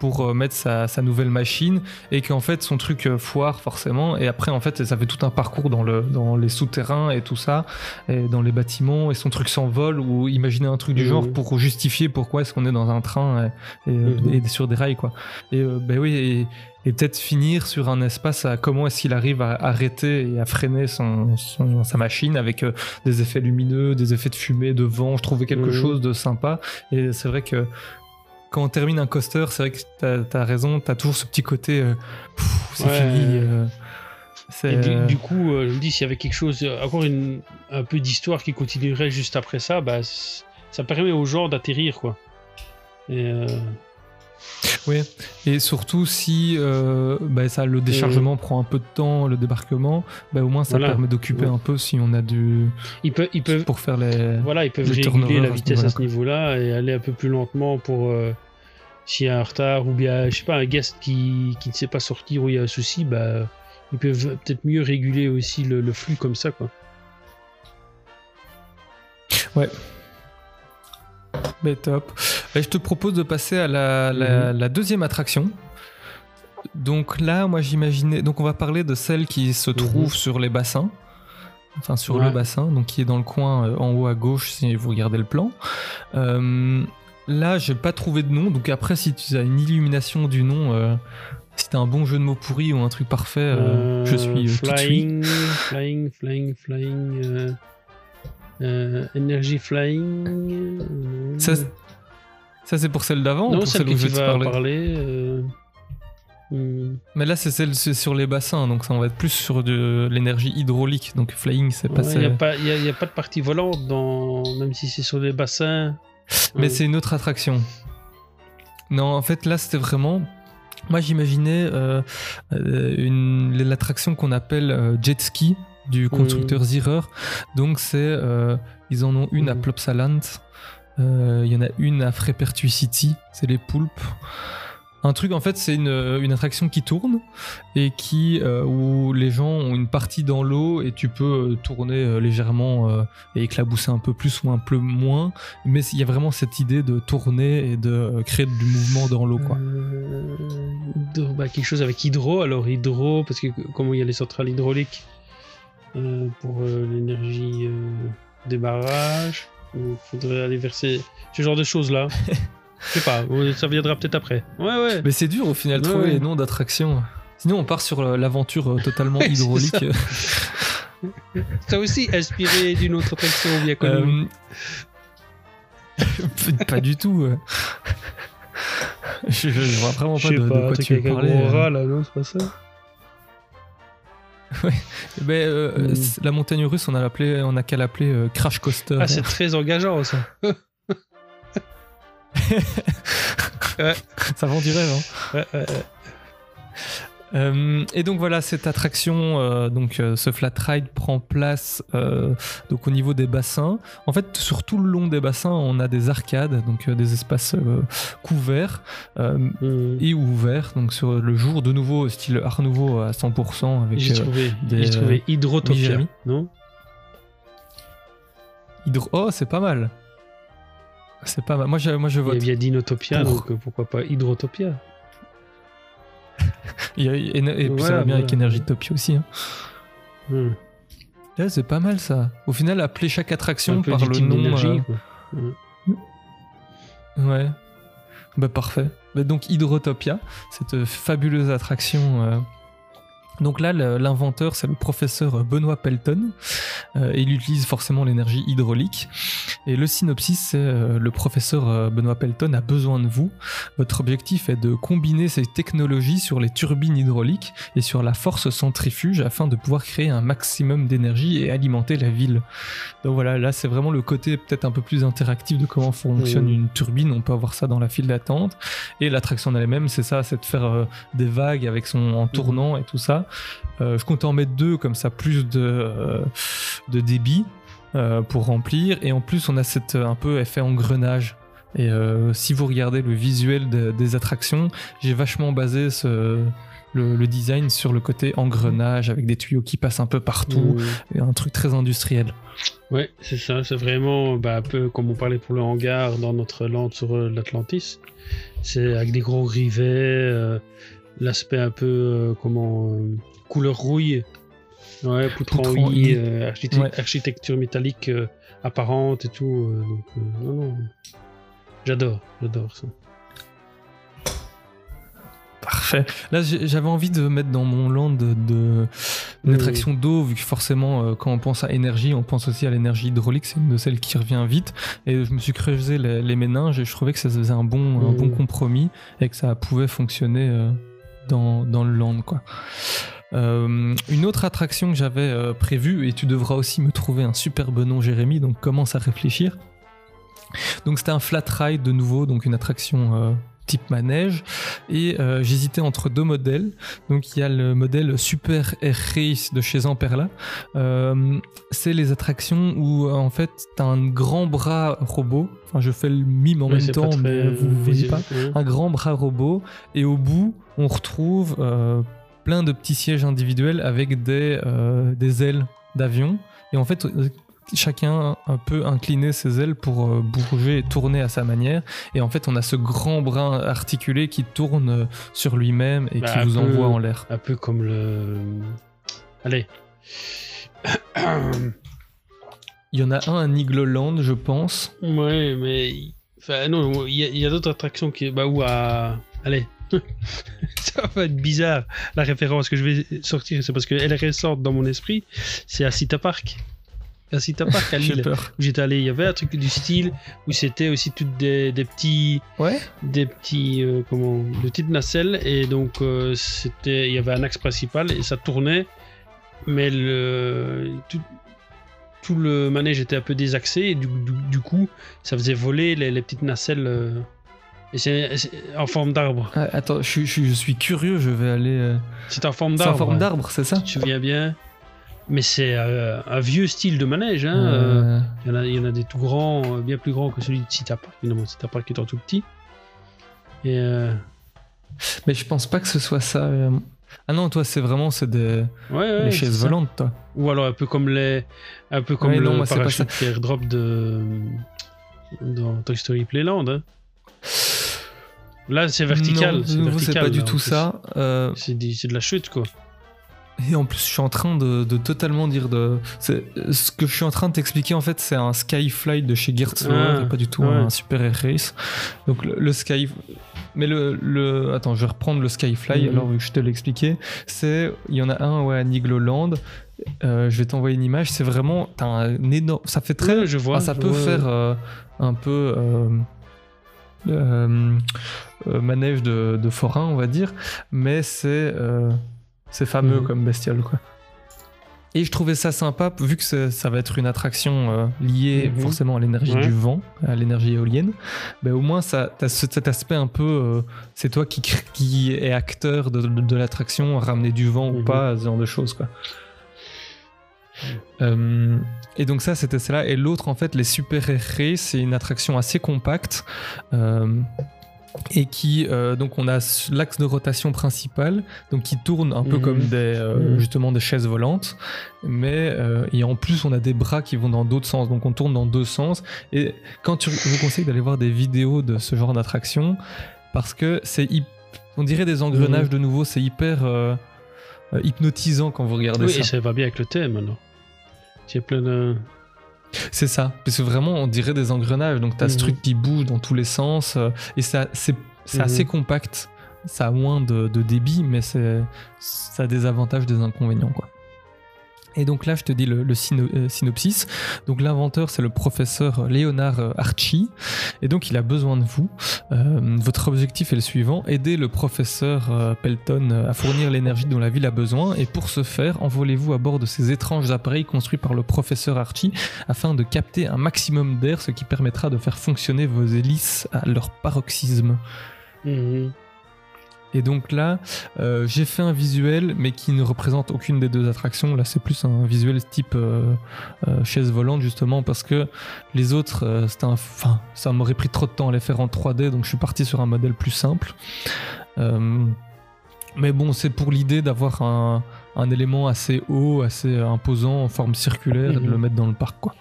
[SPEAKER 6] pour euh, mettre sa, sa nouvelle machine et qu'en fait son truc euh, foire forcément et après en fait ça fait tout un parcours dans, le, dans les souterrains et tout ça et dans les bâtiments et son truc s'envole ou imaginer un truc du genre pour justifier pourquoi est-ce qu'on est dans un train et, et, euh,
[SPEAKER 7] Mhm.
[SPEAKER 6] et sur des rails quoi et ben oui et, et peut-être finir sur un espace à comment est-ce qu'il arrive à arrêter et à freiner son, son- sa machine avec des effets lumineux, des effets de fumée, de vent. Je trouvais quelque
[SPEAKER 7] Mhm.
[SPEAKER 6] chose de sympa. Et c'est vrai que quand on termine un coaster, c'est vrai que t'as as raison, t'as toujours ce petit côté euh, c'est
[SPEAKER 7] Ouais.
[SPEAKER 6] fini. euh,
[SPEAKER 7] Et du, du coup, euh, je me dis, s'il y avait quelque chose, euh, encore une, un peu d'histoire qui continuerait juste après ça, bah, ça permet aux gens d'atterrir, quoi. Et, euh,
[SPEAKER 6] Oui, et surtout si euh, bah, ça, le déchargement prend un peu de temps, le débarquement, bah, au moins ça
[SPEAKER 7] Voilà.
[SPEAKER 6] permet d'occuper
[SPEAKER 7] Ouais.
[SPEAKER 6] un peu si on a du.
[SPEAKER 7] ils peuvent, ils peuvent,
[SPEAKER 6] pour faire les.
[SPEAKER 7] voilà, ils peuvent réguler la vitesse à ce niveau-là et aller un peu plus lentement pour euh, s'il y a un retard ou bien, je sais pas, un guest qui, qui ne sait pas sortir ou il y a un souci, bah, ils peuvent peut-être mieux réguler aussi le, le flux comme ça, quoi.
[SPEAKER 6] Ouais. Mais top. Et je te propose de passer à la, la- la deuxième attraction. Donc là, moi j'imaginais. Donc on va parler de celle qui se trouve sur les bassins. Enfin, sur le bassin, donc qui est dans le coin euh, en haut à gauche si vous regardez le plan. Euh, là, j'ai pas trouvé de nom. Donc après, si tu as une illumination du nom, euh, si t'as un bon jeu de mots pourri ou un truc parfait, euh, je suis euh, tout de suite.
[SPEAKER 7] flying, flying, flying, flying, euh, energy flying. euh,
[SPEAKER 6] Ça, ça c'est pour celle d'avant ou pour
[SPEAKER 7] celle
[SPEAKER 6] celle
[SPEAKER 7] que
[SPEAKER 6] où je vais te parler
[SPEAKER 7] parler. euh, hmm.
[SPEAKER 6] Mais là, c'est celle sur les bassins, donc ça on va être plus sur de l'énergie hydraulique. Donc flying, c'est
[SPEAKER 7] Il
[SPEAKER 6] pas
[SPEAKER 7] n'y a, a- y a pas de partie volante, dans... même si c'est sur les bassins.
[SPEAKER 6] Mais
[SPEAKER 7] Ouais.
[SPEAKER 6] c'est une autre attraction. Non, en fait, là, c'était vraiment. Moi, j'imaginais euh, euh, une- l'attraction qu'on appelle euh, jet ski du constructeur Zierer. Donc, c'est. euh, ils en ont une à Plopsaland. Euh, Il y en a une à Frépertuis City. C'est les poulpes. Un truc, en fait, c'est une, une attraction qui tourne et qui euh, où les gens ont une partie dans l'eau et tu peux euh, tourner euh, légèrement euh, et éclabousser un peu plus ou un peu moins. Mais il y a vraiment cette idée de tourner et de euh, créer du mouvement dans l'eau, quoi.
[SPEAKER 7] Euh, bah, quelque chose avec hydro, alors hydro, parce que comme il y a les centrales hydrauliques? Euh, pour euh, l'énergie euh, des barrages, il faudrait aller verser ce genre de choses là. <laughs> Je sais pas, ça viendra peut-être après. Ouais, ouais.
[SPEAKER 6] Mais c'est dur au final de
[SPEAKER 7] Ouais,
[SPEAKER 6] trouver
[SPEAKER 7] ouais.
[SPEAKER 6] les noms d'attractions. Sinon, on part sur l'aventure totalement <laughs> hydraulique.
[SPEAKER 7] Ça aussi inspiré d'une autre attraction bien connue.
[SPEAKER 6] Euh, <laughs> pas du tout. Je, je vois vraiment pas de, de
[SPEAKER 7] pas, un
[SPEAKER 6] quoi tu veux parler.
[SPEAKER 7] gros rat, là, non, c'est pas ça <laughs>
[SPEAKER 6] Ben, euh,
[SPEAKER 7] Mm.
[SPEAKER 6] c- La montagne russe, on a, appelé- on a qu'à l'appeler euh, Crash Coaster.
[SPEAKER 7] Ah, c'est très engageant ça. <laughs> ouais.
[SPEAKER 6] Ça vend du rêve. hein.
[SPEAKER 7] Ouais, ouais, ouais.
[SPEAKER 6] Euh, et donc voilà, cette attraction, euh, donc euh, ce flat ride prend place donc au niveau des bassins. En fait, sur tout le long des bassins, on a des arcades, donc des espaces couverts euh,
[SPEAKER 7] Mm.
[SPEAKER 6] et ouverts. Donc sur le jour, de nouveau style Art Nouveau à 100% avec
[SPEAKER 7] J'ai trouvé,
[SPEAKER 6] des,
[SPEAKER 7] j'ai trouvé Hydrotopia, non?
[SPEAKER 6] Hydro- Oh, c'est pas mal. C'est pas mal. Moi, je, moi, je
[SPEAKER 7] Il y
[SPEAKER 6] vote.
[SPEAKER 7] a Dinotopia,
[SPEAKER 6] Pour.
[SPEAKER 7] donc pourquoi pas Hydrotopia?
[SPEAKER 6] Et, puis ça va bien avec. Energy Topia aussi. hein.
[SPEAKER 7] Hmm.
[SPEAKER 6] Ouais, c'est pas mal ça. Au final, appeler chaque attraction par le nom. euh. Ouais. Bah parfait. Bah, donc Hydrotopia, cette euh, fabuleuse attraction. euh, Donc là, l'inventeur, c'est le professeur Benoît Pelton. Euh, et il utilise forcément l'énergie hydraulique. Et le synopsis, c'est euh, le professeur euh, Benoît Pelton a besoin de vous. Votre objectif est de combiner ces technologies sur les turbines hydrauliques et sur la force centrifuge afin de pouvoir créer un maximum d'énergie et alimenter la ville. Donc voilà, là c'est vraiment le côté peut-être un peu plus interactif de comment fonctionne
[SPEAKER 7] Mhm.
[SPEAKER 6] une turbine. On peut avoir ça dans la file d'attente. Et l'attraction en elle-même, c'est ça, c'est de faire euh, des vagues avec son en tournant et tout ça. Euh, je compte en mettre deux comme ça, plus de, euh, de débit euh, pour remplir. Et en plus, on a cette un peu effet engrenage. Et si vous regardez le visuel de- des attractions, j'ai vachement basé ce, le, le design sur le côté engrenage avec des tuyaux qui passent un peu partout. Et un truc très industriel.
[SPEAKER 7] Ouais, c'est ça, c'est vraiment bah, un peu comme on parlait pour le hangar dans notre land sur l'Atlantis. C'est avec des gros rivets, euh, l'aspect un peu, euh, comment, euh, couleur rouille. Ouais, poutre en
[SPEAKER 6] Poutre en
[SPEAKER 7] I, euh, architect-
[SPEAKER 6] Ouais.
[SPEAKER 7] architecture métallique apparente et tout. donc, non, non. J'adore, j'adore ça.
[SPEAKER 6] Parfait. Là, j'avais envie de mettre dans mon land de, de- une
[SPEAKER 7] Oui.
[SPEAKER 6] attraction d'eau, vu que forcément, quand on pense à énergie, on pense aussi à l'énergie hydraulique. C'est une de celles qui revient vite. Et je me suis creusé les, les méninges et je trouvais que ça faisait un bon, un
[SPEAKER 7] Mm.
[SPEAKER 6] bon compromis et que ça pouvait fonctionner dans, dans le land, quoi. Euh, une autre attraction que j'avais euh, prévue, et tu devras aussi me trouver un superbe nom, Jérémy, donc commence à réfléchir. Donc c'était un flat ride de nouveau, donc une attraction euh, type manège. Et j'hésitais entre deux modèles. Donc il y a le modèle Super Air Race de chez Amperla. C'est les attractions où en fait tu as un grand bras robot. Enfin je fais le mime en même temps, mais vous ne voyez pas. Un grand bras robot. Et au bout, on retrouve euh, plein de petits sièges individuels avec des, euh, des ailes d'avion. Et en fait, euh, chacun un peu incliner ses ailes pour bouger et tourner à sa manière. Et en fait, on a ce grand brin articulé qui tourne sur lui-même et
[SPEAKER 7] Bah,
[SPEAKER 6] qui
[SPEAKER 7] un
[SPEAKER 6] vous
[SPEAKER 7] peu-
[SPEAKER 6] envoie en l'air.
[SPEAKER 7] Un peu comme le. Allez.
[SPEAKER 6] Il y en a un à Nigloland, je pense.
[SPEAKER 7] Ouais, mais. Enfin, non, il y a, il y a d'autres attractions qui. Bah, ou à. Allez. Ça va être bizarre, la référence que je vais sortir. C'est parce qu'elle est récente dans mon esprit. C'est à Cita Park. À Cita Park, à <laughs> Lille. Où j'étais allé, il y avait un truc du style où c'était aussi toutes des, des petits.
[SPEAKER 6] Ouais.
[SPEAKER 7] Des petits. euh, comment De petites nacelles. Et donc, euh, c'était. Il y avait un axe principal et ça tournait. Mais le. Tout, tout le manège était un peu désaxé et du, du, du coup, ça faisait voler les, les petites nacelles. euh, c'est c'est en forme d'arbre.
[SPEAKER 6] Ah, attends, je, suis- je suis- je suis curieux, je vais aller. euh,
[SPEAKER 7] C'est en forme
[SPEAKER 6] C'est
[SPEAKER 7] d'arbre.
[SPEAKER 6] en forme d'arbre, c'est ça?
[SPEAKER 7] Tu te souviens bien Mais c'est euh, un vieux style de manège. Hein.
[SPEAKER 6] Euh,
[SPEAKER 7] Il y, en a, il y en a des tout grands, bien plus grands que celui de Cita Park. Évidemment, Cita Park étant tout petit. Et
[SPEAKER 6] Mais je pense pas que ce soit ça. Ah non, toi, c'est vraiment c'est des
[SPEAKER 7] ouais, ouais,
[SPEAKER 6] les
[SPEAKER 7] c'est
[SPEAKER 6] chaises volantes, toi.
[SPEAKER 7] Ou alors un peu comme les, un peu comme le
[SPEAKER 6] non, moi, c'est pas
[SPEAKER 7] parachute airdrop de dans Toy Story Playland. hein. Là, c'est vertical.
[SPEAKER 6] Non, c'est pas du
[SPEAKER 7] là,
[SPEAKER 6] tout ça. Euh,
[SPEAKER 7] C'est de la chute, quoi.
[SPEAKER 6] Et en plus, je suis en train de, de totalement dire de. Ce que je suis en train de t'expliquer, en fait, c'est un Skyfly de chez Geartzler
[SPEAKER 7] Ah,
[SPEAKER 6] pas du tout
[SPEAKER 7] ouais.
[SPEAKER 6] un Super Air Race. Donc, le, le Sky. Mais le, le. Attends, je vais reprendre le Skyfly,
[SPEAKER 7] Mhm.
[SPEAKER 6] alors vu que je te l'ai expliqué. C'est. Il y en a un, ouais, à Nigloland. Euh, je vais t'envoyer une image. C'est vraiment. T'as un énorme. Ça fait très.
[SPEAKER 7] Ouais, je vois,
[SPEAKER 6] enfin, ça
[SPEAKER 7] je
[SPEAKER 6] peut
[SPEAKER 7] vois.
[SPEAKER 6] faire euh, un peu. euh, euh, euh, manège de, de forain, on va dire, mais c'est euh, c'est fameux
[SPEAKER 7] Mhm.
[SPEAKER 6] comme bestiole, quoi. Et je trouvais ça sympa, vu que ça va être une attraction euh, liée
[SPEAKER 7] Mhm.
[SPEAKER 6] forcément à l'énergie
[SPEAKER 7] Ouais.
[SPEAKER 6] du vent, à l'énergie éolienne, ben au moins ça, ce- cet aspect un peu, euh, c'est toi qui, qui est acteur de, de- de l'attraction, ramener du vent ou
[SPEAKER 7] Mhm.
[SPEAKER 6] pas, ce genre de choses, quoi. Euh, et donc ça, c'était cela. Et l'autre, en fait, les Super Air Race, c'est une attraction assez compacte. euh, et qui euh, donc on a l'axe de rotation principal donc qui tourne un peu
[SPEAKER 7] Mhm.
[SPEAKER 6] comme des euh,
[SPEAKER 7] Mhm.
[SPEAKER 6] justement des chaises volantes mais euh, et en plus on a des bras qui vont dans d'autres sens donc on tourne dans deux sens et quand tu, je vous conseille d'aller voir des vidéos de ce genre d'attraction parce que c'est on dirait des engrenages
[SPEAKER 7] Mhm.
[SPEAKER 6] de nouveau c'est hyper hypnotisant quand vous regardez
[SPEAKER 7] Oui,
[SPEAKER 6] ça
[SPEAKER 7] et ça va bien avec le thème, alors. Il y a plein de...
[SPEAKER 6] C'est ça, parce que vraiment on dirait des engrenages, donc t'as ce
[SPEAKER 7] Mhm.
[SPEAKER 6] truc qui bouge dans tous les sens, euh, et ça, c'est
[SPEAKER 7] Mhm.
[SPEAKER 6] assez compact, ça a moins de, de débit, mais c'est- ça a des avantages, des inconvénients quoi. Et donc là, je te dis le, euh, synopsis. Donc l'inventeur, c'est le professeur Léonard euh, Archie. Et donc il a besoin de vous. Euh, votre objectif est le suivant aider le professeur Pelton à fournir l'énergie dont la ville a besoin. Et pour ce faire, envolez-vous à bord de ces étranges appareils construits par le professeur Archie afin de capter un maximum d'air, ce qui permettra de faire fonctionner vos hélices à leur paroxysme.
[SPEAKER 7] Mhm.
[SPEAKER 6] Et donc là, euh, j'ai fait un visuel, mais qui ne représente aucune des deux attractions. Là, c'est plus un visuel type euh, euh, chaise volante, justement, parce que les autres, c'était un... enfin, ça m'aurait pris trop de temps à les faire en 3D, donc je suis parti sur un modèle plus simple. Mais bon, c'est pour l'idée d'avoir un, un élément assez haut, assez imposant, en forme circulaire, et de
[SPEAKER 7] Mhm.
[SPEAKER 6] le mettre dans le parc, quoi.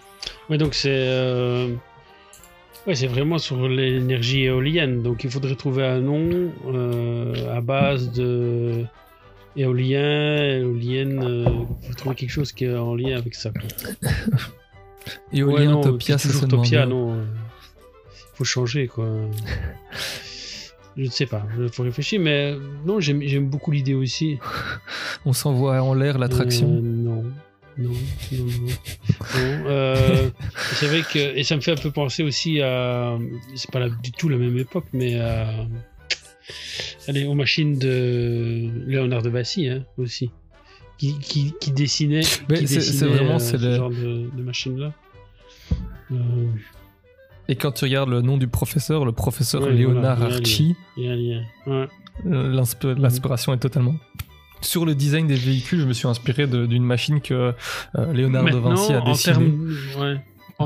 [SPEAKER 7] Ouais, donc c'est... Ouais, c'est vraiment sur l'énergie éolienne. Donc il faudrait trouver un nom euh, à base de éolien, éolienne. euh, Il faut trouver quelque chose qui est en lien avec ça. <laughs>
[SPEAKER 6] Éolien,
[SPEAKER 7] Ouais, non,
[SPEAKER 6] Topia,
[SPEAKER 7] c'est
[SPEAKER 6] ça
[SPEAKER 7] Topia, non. euh, faut changer, quoi. <laughs> Je ne sais pas, il faut réfléchir, mais non, j'aime j'aime beaucoup l'idée aussi. <laughs>
[SPEAKER 6] On s'envoie en l'air l'attraction.
[SPEAKER 7] Euh, non. Non, non, non. Non, euh, c'est vrai que. Et ça me fait un peu penser aussi à. C'est pas la- du tout la même époque, mais à. Allez, aux machines de Léonard de Vinci, hein, aussi. Qui, qui, qui dessinait.
[SPEAKER 6] Mais
[SPEAKER 7] qui
[SPEAKER 6] c'est- vraiment,
[SPEAKER 7] euh,
[SPEAKER 6] c'est
[SPEAKER 7] ce
[SPEAKER 6] le-
[SPEAKER 7] genre de, de machine-là. Euh,
[SPEAKER 6] Et quand tu regardes le nom du professeur, le professeur
[SPEAKER 7] Ouais,
[SPEAKER 6] Léonard
[SPEAKER 7] voilà,
[SPEAKER 6] Archie.
[SPEAKER 7] Ouais.
[SPEAKER 6] euh, l'inspi- l'inspiration est totalement. Sur le design des véhicules, je me suis inspiré d'une machine que euh, Léonard de Vinci a dessinée.
[SPEAKER 7] Ouais.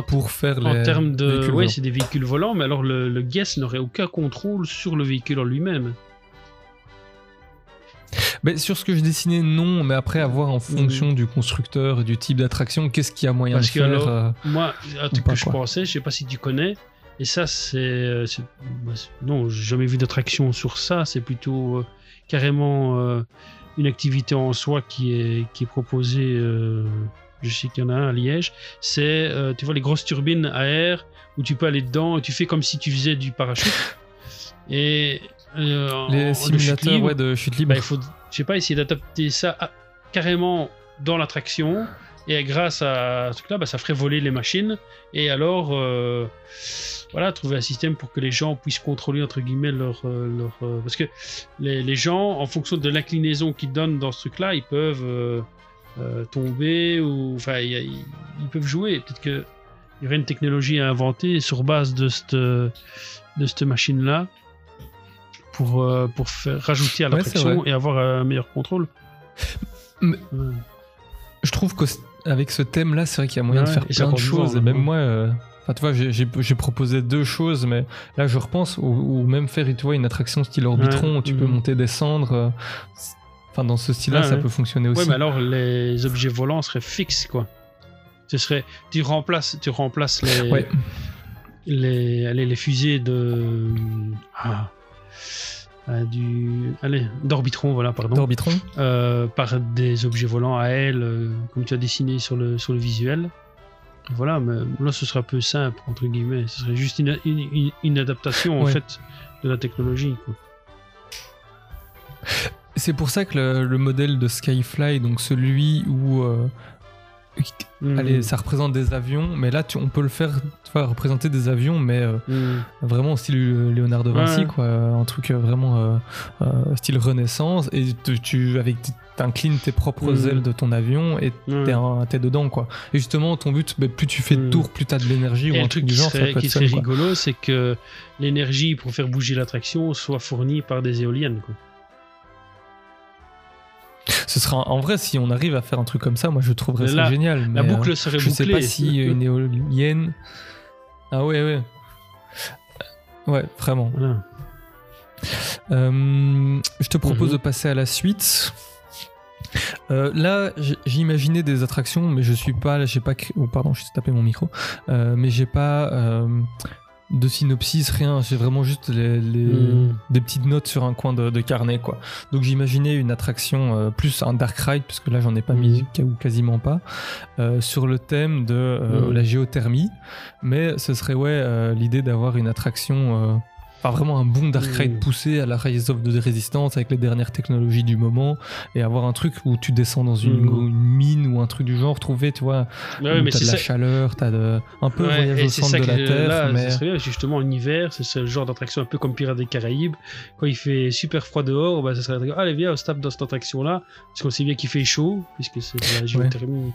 [SPEAKER 6] pour faire les
[SPEAKER 7] En termes de.
[SPEAKER 6] volants.
[SPEAKER 7] c'est des véhicules volants, mais alors le, le guest n'aurait aucun contrôle sur le véhicule en lui-même.
[SPEAKER 6] Mais sur ce que je dessinais, non, mais après, à voir en fonction du constructeur et du type d'attraction, qu'est-ce qu'il y a moyen
[SPEAKER 7] Parce
[SPEAKER 6] de
[SPEAKER 7] que
[SPEAKER 6] faire
[SPEAKER 7] alors,
[SPEAKER 6] euh,
[SPEAKER 7] moi, un truc que je
[SPEAKER 6] quoi.
[SPEAKER 7] pensais, je sais pas si tu connais, et ça, c'est. euh, non, j'ai jamais vu d'attraction sur ça, c'est plutôt euh, carrément euh, une activité en soi qui est, qui est proposée. euh, je sais qu'il y en a un à Liège. C'est, euh, tu vois, les grosses turbines à air où tu peux aller dedans et tu fais comme si tu faisais du parachute. <laughs> Et. euh, en-
[SPEAKER 6] Les
[SPEAKER 7] de chute
[SPEAKER 6] simulateurs
[SPEAKER 7] libre,
[SPEAKER 6] ouais, de chute libre.
[SPEAKER 7] bah, il faut, je sais pas, essayer d'adapter ça à- carrément dans l'attraction. Et grâce à ce truc-là, bah, ça ferait voler les machines. Et alors, euh, voilà, trouver un système pour que les gens puissent contrôler, entre guillemets, leur. euh, leur euh, parce que les, les gens, en fonction de l'inclinaison qu'ils donnent dans ce truc-là, ils peuvent euh, tomber ou. Enfin, ils, ils peuvent jouer. Peut-être qu'il y aurait une technologie à inventer sur base de cette, de cette machine-là pour, pour faire rajouter à
[SPEAKER 6] Ouais,
[SPEAKER 7] l'attraction
[SPEAKER 6] vrai.
[SPEAKER 7] et avoir un meilleur contrôle.
[SPEAKER 6] Mais-
[SPEAKER 7] Ouais.
[SPEAKER 6] Je trouve qu'avec ce thème-là, c'est vrai qu'il y a moyen de faire plein de choses. Et même moi, enfin, tu vois, j'ai- proposé deux choses, mais là, je repense, ou, même faire, tu vois, une attraction style Orbitron
[SPEAKER 7] Ouais,
[SPEAKER 6] où tu peux
[SPEAKER 7] mhm.
[SPEAKER 6] monter, descendre. euh, Enfin, dans ce style-là,
[SPEAKER 7] Ouais,
[SPEAKER 6] ça
[SPEAKER 7] ouais.
[SPEAKER 6] peut fonctionner aussi.
[SPEAKER 7] Ouais, mais alors les objets volants seraient fixes, quoi. Ce serait, tu remplaces, tu remplaces les,
[SPEAKER 6] Ouais.
[SPEAKER 7] les, allez, les fusées de, ah, ah, du, allez, d'Orbitron, voilà, pardon,
[SPEAKER 6] D'Orbitron
[SPEAKER 7] euh, par des objets volants à ailes, euh, comme tu as dessiné sur le sur le visuel. Voilà, mais là, ce serait un peu simple entre guillemets. Ce serait juste une, une, une- une adaptation en
[SPEAKER 6] Ouais.
[SPEAKER 7] fait de la technologie. Quoi.
[SPEAKER 6] C'est pour ça que le, le modèle de Skyfly, donc celui où euh,
[SPEAKER 7] Mhm.
[SPEAKER 6] allez, ça représente des avions, mais là tu- on peut le faire vois, représenter des avions, mais euh,
[SPEAKER 7] Mhm.
[SPEAKER 6] vraiment style euh, Léonard de Vinci,
[SPEAKER 7] Ouais.
[SPEAKER 6] quoi, un truc vraiment euh, style Renaissance, et tu, tu avec t'inclines tes propres
[SPEAKER 7] Mhm.
[SPEAKER 6] ailes de ton avion et
[SPEAKER 7] Ouais.
[SPEAKER 6] t'es, t'es dedans, quoi. Et justement, ton but, bah, plus tu fais de
[SPEAKER 7] Mhm.
[SPEAKER 6] tours, plus t'as de l'énergie ou un truc du genre, ça
[SPEAKER 7] serait,
[SPEAKER 6] peut
[SPEAKER 7] qui serait
[SPEAKER 6] fun,
[SPEAKER 7] rigolo, c'est que l'énergie pour faire bouger l'attraction soit fournie par des éoliennes. Quoi.
[SPEAKER 6] Ce sera en vrai si on arrive à faire un truc comme ça, moi je trouverais ça
[SPEAKER 7] La-
[SPEAKER 6] génial.
[SPEAKER 7] La boucle
[SPEAKER 6] euh,
[SPEAKER 7] serait
[SPEAKER 6] je sais
[SPEAKER 7] bouclée.
[SPEAKER 6] pas si une <laughs> éolienne. Ah ouais ouais. Ouais vraiment.
[SPEAKER 7] Voilà.
[SPEAKER 6] Euh, je te propose
[SPEAKER 7] Mhm.
[SPEAKER 6] de passer à la suite. Euh, là, imaginé des attractions, mais je suis pas, j'ai pas, oh, pardon, je tapé mon micro, Euh, mais j'ai pas euh, de synopsis, rien. J'ai vraiment juste les, les-
[SPEAKER 7] Mhm.
[SPEAKER 6] des petites notes sur un coin de, de carnet, quoi. Donc j'imaginais une attraction euh, plus un dark ride, parce que là j'en ai pas mis ca- ou quasiment pas, sur le thème de
[SPEAKER 7] Mhm.
[SPEAKER 6] la géothermie, mais ce serait ouais l'idée d'avoir une attraction. Enfin, vraiment un bon dark ride
[SPEAKER 7] Mhm.
[SPEAKER 6] poussé à la Rise of the Resistance avec les dernières technologies du moment et avoir un truc où tu descends dans une, une mine ou un truc du genre, trouver, tu vois,
[SPEAKER 7] Ouais,
[SPEAKER 6] où
[SPEAKER 7] mais
[SPEAKER 6] t'as de la
[SPEAKER 7] ça-
[SPEAKER 6] chaleur, t'as de, un peu
[SPEAKER 7] Ouais,
[SPEAKER 6] voyage au centre
[SPEAKER 7] ça
[SPEAKER 6] de la
[SPEAKER 7] que,
[SPEAKER 6] Terre,
[SPEAKER 7] là,
[SPEAKER 6] mais
[SPEAKER 7] serait bien, justement en hiver, c'est ce genre d'attraction un peu comme Pirates des Caraïbes. Quand il fait super froid dehors, bah, ça serait allez viens, on se tape dans cette attraction-là, parce qu'on sait bien qu'il fait chaud, puisque c'est de la géothermie.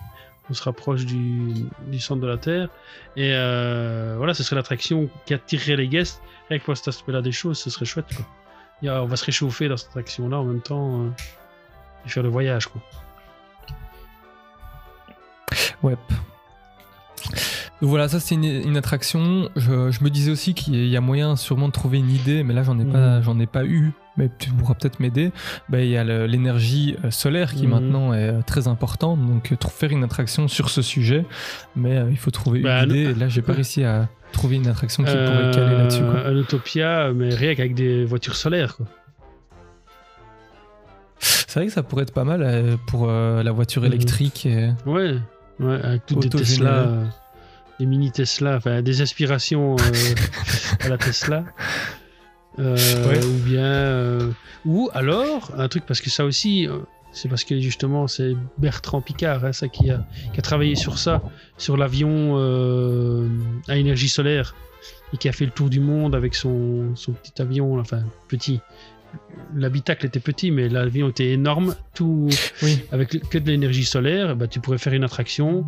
[SPEAKER 7] On se rapproche du, du centre de la Terre. Et euh, voilà, ce serait l'attraction qui attirerait les guests. Rien que pour cet aspect-là des choses, ce serait chouette. Quoi. On va se réchauffer dans cette attraction-là en même temps euh, et faire le voyage. Quoi.
[SPEAKER 6] Ouais. Donc voilà, ça c'est une, une attraction. Je, je me disais aussi qu'il y a moyen sûrement de trouver une idée, mais là j'en ai pas,
[SPEAKER 7] Mhm.
[SPEAKER 6] j'en ai pas eu. Mais tu pourras peut-être m'aider. Ben, il y a l'énergie euh, solaire qui
[SPEAKER 7] Mhm.
[SPEAKER 6] maintenant est euh, très importante, donc euh, faire une attraction sur ce sujet, mais euh, il faut trouver
[SPEAKER 7] Bah,
[SPEAKER 6] une idée. Et là j'ai pas réussi à trouver une attraction qui pourrait caler là-dessus.
[SPEAKER 7] Un Utopia, mais rien qu'avec des voitures solaires. Quoi.
[SPEAKER 6] C'est vrai que ça pourrait être pas mal pour euh, la voiture
[SPEAKER 7] Mhm.
[SPEAKER 6] électrique. et-
[SPEAKER 7] Ouais, ouais avec toutes des. Tesla, des mini Tesla, enfin des aspirations euh, <laughs> à la Tesla. Euh,
[SPEAKER 6] Ouais.
[SPEAKER 7] Ou bien. euh, ou alors, un truc, parce que ça aussi, euh, c'est parce que justement, c'est Bertrand Picard, hein, ça, qui, a, qui a travaillé sur ça, sur l'avion euh, à énergie solaire, et qui a fait le tour du monde avec son, son petit avion, enfin petit. L'habitacle était petit, mais l'avion était énorme. Tout
[SPEAKER 6] Oui.
[SPEAKER 7] avec que de l'énergie solaire, bah, tu pourrais faire une attraction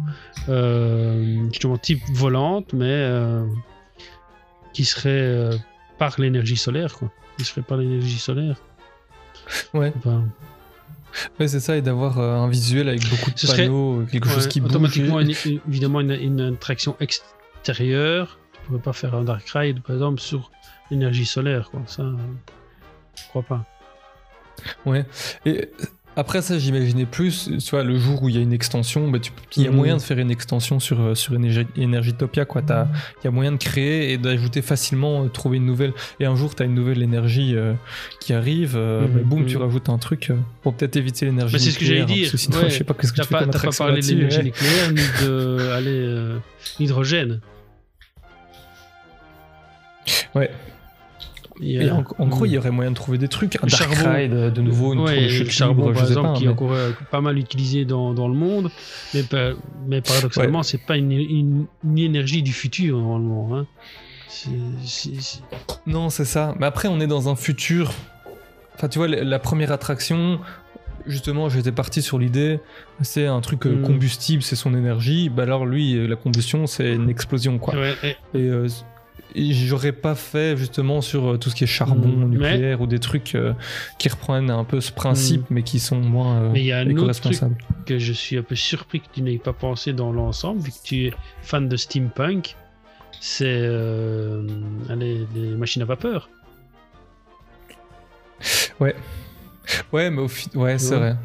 [SPEAKER 7] euh, justement type volante, mais euh, qui serait par l'énergie solaire, quoi. Qui serait par l'énergie solaire.
[SPEAKER 6] Ouais.
[SPEAKER 7] Enfin,
[SPEAKER 6] Ouais, c'est ça, et d'avoir euh, un visuel avec beaucoup de
[SPEAKER 7] Ce serait-
[SPEAKER 6] panneaux, quelque chose qui bouge.
[SPEAKER 7] automatiquement, une- évidemment, une, une attraction extérieure. Tu pourrais pas faire un dark ride, par exemple, sur l'énergie solaire, quoi. Ça, euh, je crois pas.
[SPEAKER 6] Ouais. Et après ça, j'imaginais plus, tu vois, le jour où il y a une extension, bah, il y a
[SPEAKER 7] Mhm.
[SPEAKER 6] moyen de faire une extension sur, euh, sur Energy- Energytopia, quoi. Il y a moyen de créer et d'ajouter facilement, euh, trouver une nouvelle. Et un jour, tu as une nouvelle énergie euh, qui arrive, euh,
[SPEAKER 7] Mhm,
[SPEAKER 6] bah, boum,
[SPEAKER 7] mhm.
[SPEAKER 6] tu rajoutes un truc pour peut-être éviter l'énergie.
[SPEAKER 7] Bah, c'est ce que j'allais
[SPEAKER 6] nucléaire, hein,
[SPEAKER 7] dire.
[SPEAKER 6] sinon,
[SPEAKER 7] ouais.
[SPEAKER 6] je sais pas qu'est-ce que tu
[SPEAKER 7] pas, t'as pas parlé de l'énergie nucléaire ni de allez, euh, l'hydrogène.
[SPEAKER 6] Ouais. Et en, en gros, il y aurait moyen de trouver des trucs. Un Dark
[SPEAKER 7] charbon.
[SPEAKER 6] Ride, euh, de nouveau, une
[SPEAKER 7] Ouais,
[SPEAKER 6] tour de
[SPEAKER 7] le
[SPEAKER 6] chute
[SPEAKER 7] charbon,
[SPEAKER 6] libre,
[SPEAKER 7] par
[SPEAKER 6] je sais
[SPEAKER 7] exemple,
[SPEAKER 6] pas,
[SPEAKER 7] qui est encore euh, pas mal utilisé dans, dans le monde, mais, pas- mais paradoxalement, c'est pas une, une- une énergie du futur normalement. Hein.
[SPEAKER 6] Non, c'est ça. Mais après, on est dans un futur. Enfin, tu vois, la première attraction, justement, j'étais parti sur l'idée, c'est un truc euh,
[SPEAKER 7] Mm.
[SPEAKER 6] combustible, c'est son énergie. Bah alors, lui, euh, la combustion, c'est une explosion, quoi.
[SPEAKER 7] Ouais, et-
[SPEAKER 6] Et, euh, et j'aurais pas fait justement sur euh, tout ce qui est charbon
[SPEAKER 7] Mm.
[SPEAKER 6] nucléaire ou des trucs euh, qui reprennent un peu ce principe, mais qui sont moins euh,
[SPEAKER 7] Mais il y a un autre truc que je suis un peu surpris que tu n'aies pas pensé dans l'ensemble, vu que tu es fan de steampunk, c'est euh, allez, les machines à vapeur.
[SPEAKER 6] Ouais. Ouais, mais au fi- ouais, c'est
[SPEAKER 7] Ouais.
[SPEAKER 6] vrai.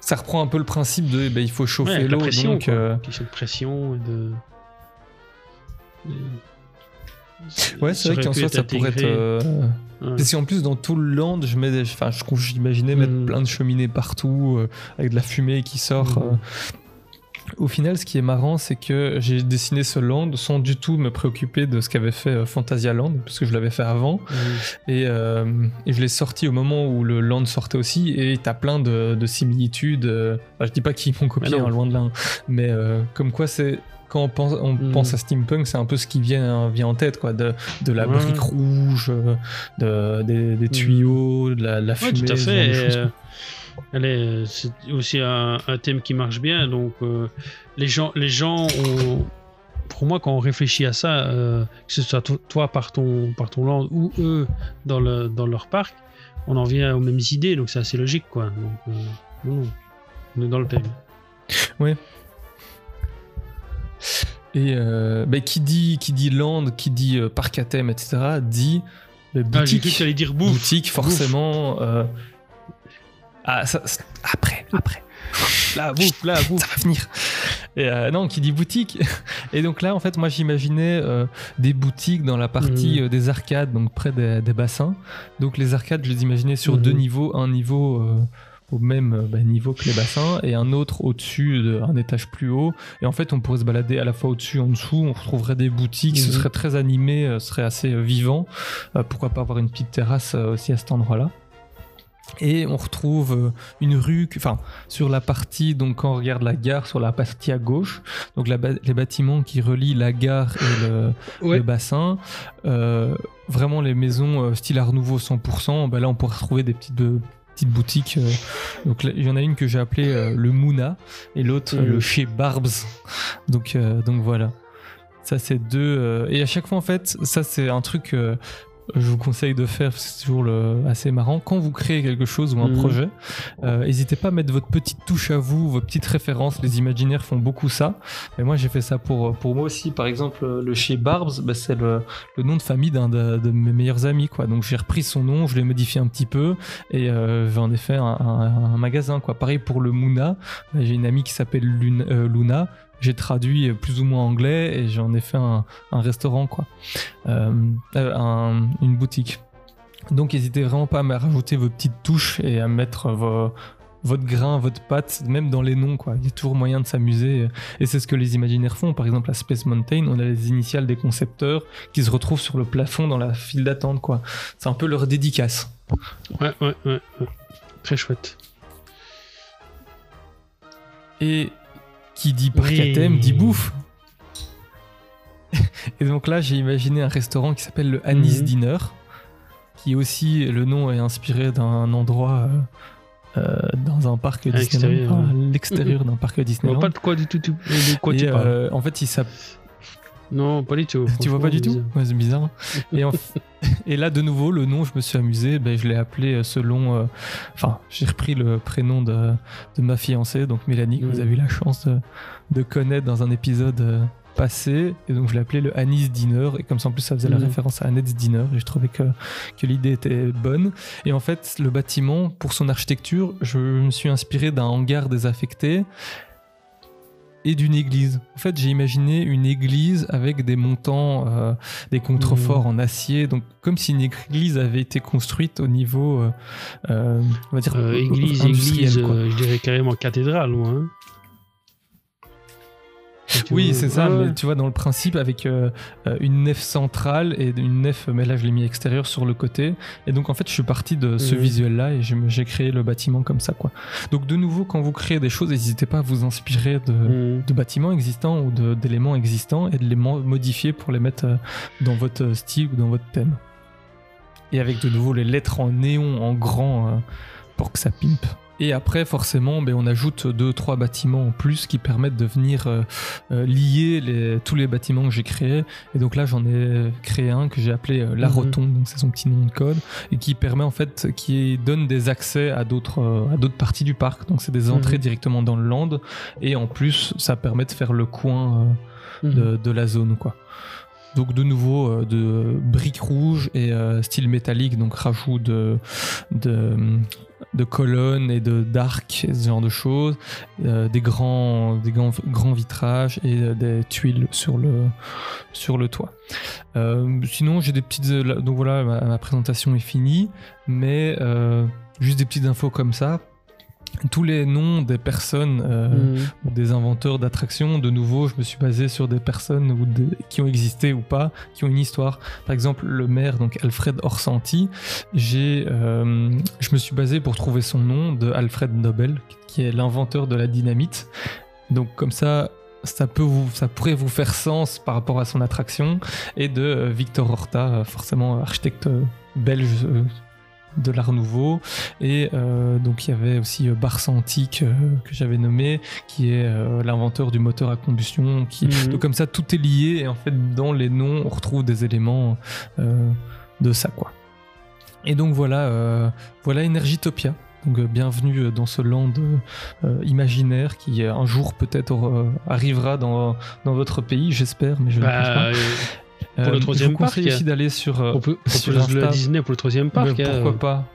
[SPEAKER 6] Ça reprend un peu le principe de bah, il faut
[SPEAKER 7] Ouais,
[SPEAKER 6] chauffer
[SPEAKER 7] la
[SPEAKER 6] l'eau,
[SPEAKER 7] pression,
[SPEAKER 6] donc euh,
[SPEAKER 7] Question de pression et de.
[SPEAKER 6] Ouais, c'est vrai qu'en soi, ça pourrait être. euh,
[SPEAKER 7] Ouais.
[SPEAKER 6] Parce qu'en plus, dans tout le land, je mets des- enfin, j'imaginais mettre
[SPEAKER 7] Mm.
[SPEAKER 6] plein de cheminées partout, euh, avec de la fumée qui sort.
[SPEAKER 7] Mm.
[SPEAKER 6] euh. Au final, ce qui est marrant, c'est que j'ai dessiné ce land sans du tout me préoccuper de ce qu'avait fait euh, Fantasia Land, parce que je l'avais fait avant.
[SPEAKER 7] Mm.
[SPEAKER 6] Et, euh, et je l'ai sorti au moment où le land sortait aussi, et t'as plein de, de similitudes. enfin, je dis pas qu'ils m'ont copié, hein, loin de là, hein. mais euh, comme quoi c'est. Quand on pense, on
[SPEAKER 7] Mm.
[SPEAKER 6] pense à steampunk, c'est un peu ce qui vient, vient en tête, quoi, de, de la
[SPEAKER 7] Ouais.
[SPEAKER 6] brique rouge, euh, de, des, des tuyaux, de la, de la
[SPEAKER 7] Ouais,
[SPEAKER 6] fumée.
[SPEAKER 7] tout à fait. euh, c'est aussi un, un thème qui marche bien. Donc, euh, les gens, les gens ont- pour moi, quand on réfléchit à ça, euh, que ce soit to- toi par ton, par ton land ou eux dans, le, dans leur parc, on en vient aux mêmes idées. Donc, c'est assez logique, quoi. Donc, euh, on est dans le thème.
[SPEAKER 6] Et euh, bah, qui, dit, qui dit land, qui dit euh, parc à thème, etc., dit bah,
[SPEAKER 7] Ah, j'ai
[SPEAKER 6] boutique.
[SPEAKER 7] allais dire bouffe.
[SPEAKER 6] boutique, forcément. euh, Ah, ça, ça- après, après.
[SPEAKER 7] Là, bouffe, là, bouffe.
[SPEAKER 6] Ça va venir. Et, euh, non, qui dit boutique. <laughs> Et donc là, en fait, moi, j'imaginais euh, des boutiques dans la partie
[SPEAKER 7] Mhm.
[SPEAKER 6] euh, des arcades, donc près des, des bassins. Donc les arcades, je les imaginais sur
[SPEAKER 7] Mhm.
[SPEAKER 6] deux niveaux. Un niveau euh, au même euh, bah, niveau que les bassins et un autre au-dessus, de- un étage plus haut. Et en fait, on pourrait se balader à la fois au-dessus, en dessous. On retrouverait des boutiques. Ce
[SPEAKER 7] Mhm.
[SPEAKER 6] serait très animé, euh, ce serait assez euh, vivant. Euh, pourquoi pas avoir une petite terrasse aussi à cet endroit-là. Et on retrouve une rue, enfin, sur la partie, donc quand on regarde la gare, sur la partie à gauche, donc la les bâtiments qui relient la gare et le,
[SPEAKER 7] Ouais.
[SPEAKER 6] le bassin, euh, vraiment les maisons style Art Nouveau 100%, bah là on pourrait retrouver des petites, petites boutiques. euh, donc là, il y en a une que j'ai appelée euh, le Mouna et l'autre euh,
[SPEAKER 7] Mhm.
[SPEAKER 6] le chez Barbs. Donc, donc voilà. Ça, c'est deux. et à chaque fois, en fait, ça, c'est un truc. Je vous conseille de faire, c'est toujours le- assez marrant. Quand vous créez quelque chose ou un
[SPEAKER 7] Mhm.
[SPEAKER 6] projet, euh, n'hésitez pas à mettre votre petite touche à vous, vos petites références. Les imaginaires font beaucoup ça. Et moi, j'ai fait ça pour, pour moi aussi. Par exemple, le chez Barbs, bah, c'est le, le nom de famille d'un de, de mes meilleurs amis. Quoi. Donc j'ai repris son nom, je l'ai modifié un petit peu et euh, j'en ai fait un, un- un magasin. Quoi. Pareil pour le Mouna, bah, j'ai une amie qui s'appelle Luna- euh, Luna. J'ai traduit plus ou moins anglais et j'en ai fait un, un restaurant, quoi. Euh, euh, un- une boutique. Donc n'hésitez vraiment pas à me rajouter vos petites touches et à mettre vos, votre grain, votre patte, même dans les noms, quoi. Il y a toujours moyen de s'amuser. Et c'est ce que les imaginaires font. Par exemple, à Space Mountain, on a les initiales des concepteurs qui se retrouvent sur le plafond dans la file d'attente, quoi. C'est un peu leur dédicace.
[SPEAKER 7] Ouais, ouais, ouais, ouais. Très chouette.
[SPEAKER 6] Et qui dit parc
[SPEAKER 7] Oui.
[SPEAKER 6] à thème dit bouffe. <laughs> Et donc là, j'ai imaginé un restaurant qui s'appelle le Anis
[SPEAKER 7] Mhm.
[SPEAKER 6] Dinner, qui aussi, le nom est inspiré d'un endroit euh, euh, dans un parc Disneyland,
[SPEAKER 7] l'extérieur,
[SPEAKER 6] d'un parc <laughs> Disneyland.
[SPEAKER 7] pas de quoi du tout, tu- de quoi
[SPEAKER 6] Et,
[SPEAKER 7] tu parles.
[SPEAKER 6] euh, en fait, il s'appelle
[SPEAKER 7] Non, pas du tout.
[SPEAKER 6] tu vois pas du tout Ouais, c'est bizarre. <laughs> et, en f- et là, de nouveau, le nom, je me suis amusé. Ben, je l'ai appelé euh, selon. euh, Enfin, j'ai repris le prénom de, de ma fiancée, donc Mélanie, que vous avez eu la chance de, de connaître dans un épisode euh, passé, et donc je l'ai appelé le Anis Dinner, et comme ça en plus ça faisait la référence à Annette's Dinner, et je trouvais que, que l'idée était bonne. Et en fait, le bâtiment, pour son architecture, je me suis inspiré d'un hangar désaffecté et d'une église. En fait, j'ai imaginé une église avec des montants, euh, des contreforts en acier, donc comme si une église avait été construite au niveau, euh, euh, on va dire,
[SPEAKER 7] église, église, je dirais carrément cathédrale, moi. hein.
[SPEAKER 6] Oui, c'est ça,
[SPEAKER 7] ouais.
[SPEAKER 6] mais tu vois, dans le principe, avec euh, euh, une nef centrale et une nef, mais là je l'ai mis extérieur sur le côté. Et donc en fait, je suis parti de ce
[SPEAKER 7] Mhm.
[SPEAKER 6] visuel-là et j'ai créé le bâtiment comme ça, quoi. Donc de nouveau, quand vous créez des choses, n'hésitez pas à vous inspirer de,
[SPEAKER 7] Mhm.
[SPEAKER 6] de bâtiments existants ou d'éléments existants et de les mo- modifier pour les mettre euh, dans votre style ou dans votre thème. Et avec de nouveau les lettres en néon, en grand, euh, pour que ça pimpe. Et après, forcément, ben, on ajoute deux, trois bâtiments en plus qui permettent de venir euh, euh, lier les- tous les bâtiments que j'ai créés. Et donc là, j'en ai créé un que j'ai appelé euh, La
[SPEAKER 7] Mhm.
[SPEAKER 6] Rotonde, donc c'est son petit nom de code, et qui permet en fait, qui donne des accès à d'autres euh, à d'autres parties du parc. Donc c'est des entrées
[SPEAKER 7] Mhm.
[SPEAKER 6] directement dans le land, et en plus, ça permet de faire le coin
[SPEAKER 7] Mhm.
[SPEAKER 6] de, de la zone, quoi. Donc de nouveau de briques rouges et style métallique, donc rajout de, de, de colonnes et de d'arcs, ce genre de choses, euh, des grands, des grands, vitrages et euh, des tuiles sur le, toit. Euh, sinon j'ai des petites, donc voilà ma, présentation est finie, mais juste des petites infos comme ça. Tous les noms des personnes euh, ou des inventeurs d'attractions. De nouveau, je me suis basé sur des personnes ou des- qui ont existé ou pas, qui ont une histoire. Par exemple, le maire, donc Alfred Orsanti, j'ai, euh, je me suis basé pour trouver son nom de Alfred Nobel, qui est l'inventeur de la dynamite. Donc comme ça. Ça, peut vous, ça pourrait vous faire sens par rapport à son attraction et de euh, Victor Horta, forcément architecte belge de l'Art Nouveau. Et euh, donc il y avait aussi euh, Barça Antique euh, que j'avais nommé, qui est euh, l'inventeur du moteur à combustion. Qui...
[SPEAKER 7] Mhm.
[SPEAKER 6] Donc comme ça, tout est lié et en fait dans les noms, on retrouve des éléments de ça quoi. Et donc voilà, voilà Energitopia. Donc bienvenue dans ce land euh, imaginaire qui un jour peut-être euh, arrivera dans, dans votre pays, j'espère, mais je ne pense
[SPEAKER 7] Bah,
[SPEAKER 6] pas.
[SPEAKER 7] Euh,
[SPEAKER 6] Euh,
[SPEAKER 7] pour le
[SPEAKER 6] je
[SPEAKER 7] troisième
[SPEAKER 6] vous conseille
[SPEAKER 7] parc,
[SPEAKER 6] aussi d'aller sur, euh,
[SPEAKER 7] on peut, on
[SPEAKER 6] sur
[SPEAKER 7] peut le. Disney pour le troisième parc.
[SPEAKER 6] Mais
[SPEAKER 7] hein,
[SPEAKER 6] pourquoi
[SPEAKER 7] euh,
[SPEAKER 6] pas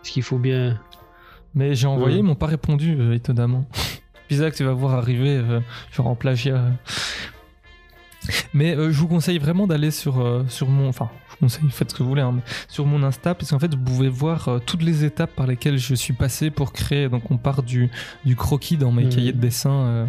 [SPEAKER 7] Parce qu'il faut bien.
[SPEAKER 6] Mais j'ai envoyé,
[SPEAKER 7] Ouais.
[SPEAKER 6] ils m'ont pas répondu, euh, étonnamment. <laughs> Que tu vas voir arriver, euh, genre en plagiat. Mais euh, je vous conseille vraiment d'aller sur, euh, sur mon. Enfin, je conseille, faites ce que vous voulez, hein, sur mon Insta, parce qu'en fait, vous pouvez voir euh, toutes les étapes par lesquelles je suis passé pour créer. Donc, on part du, du croquis dans mes
[SPEAKER 7] Mhm.
[SPEAKER 6] cahiers de dessin, euh,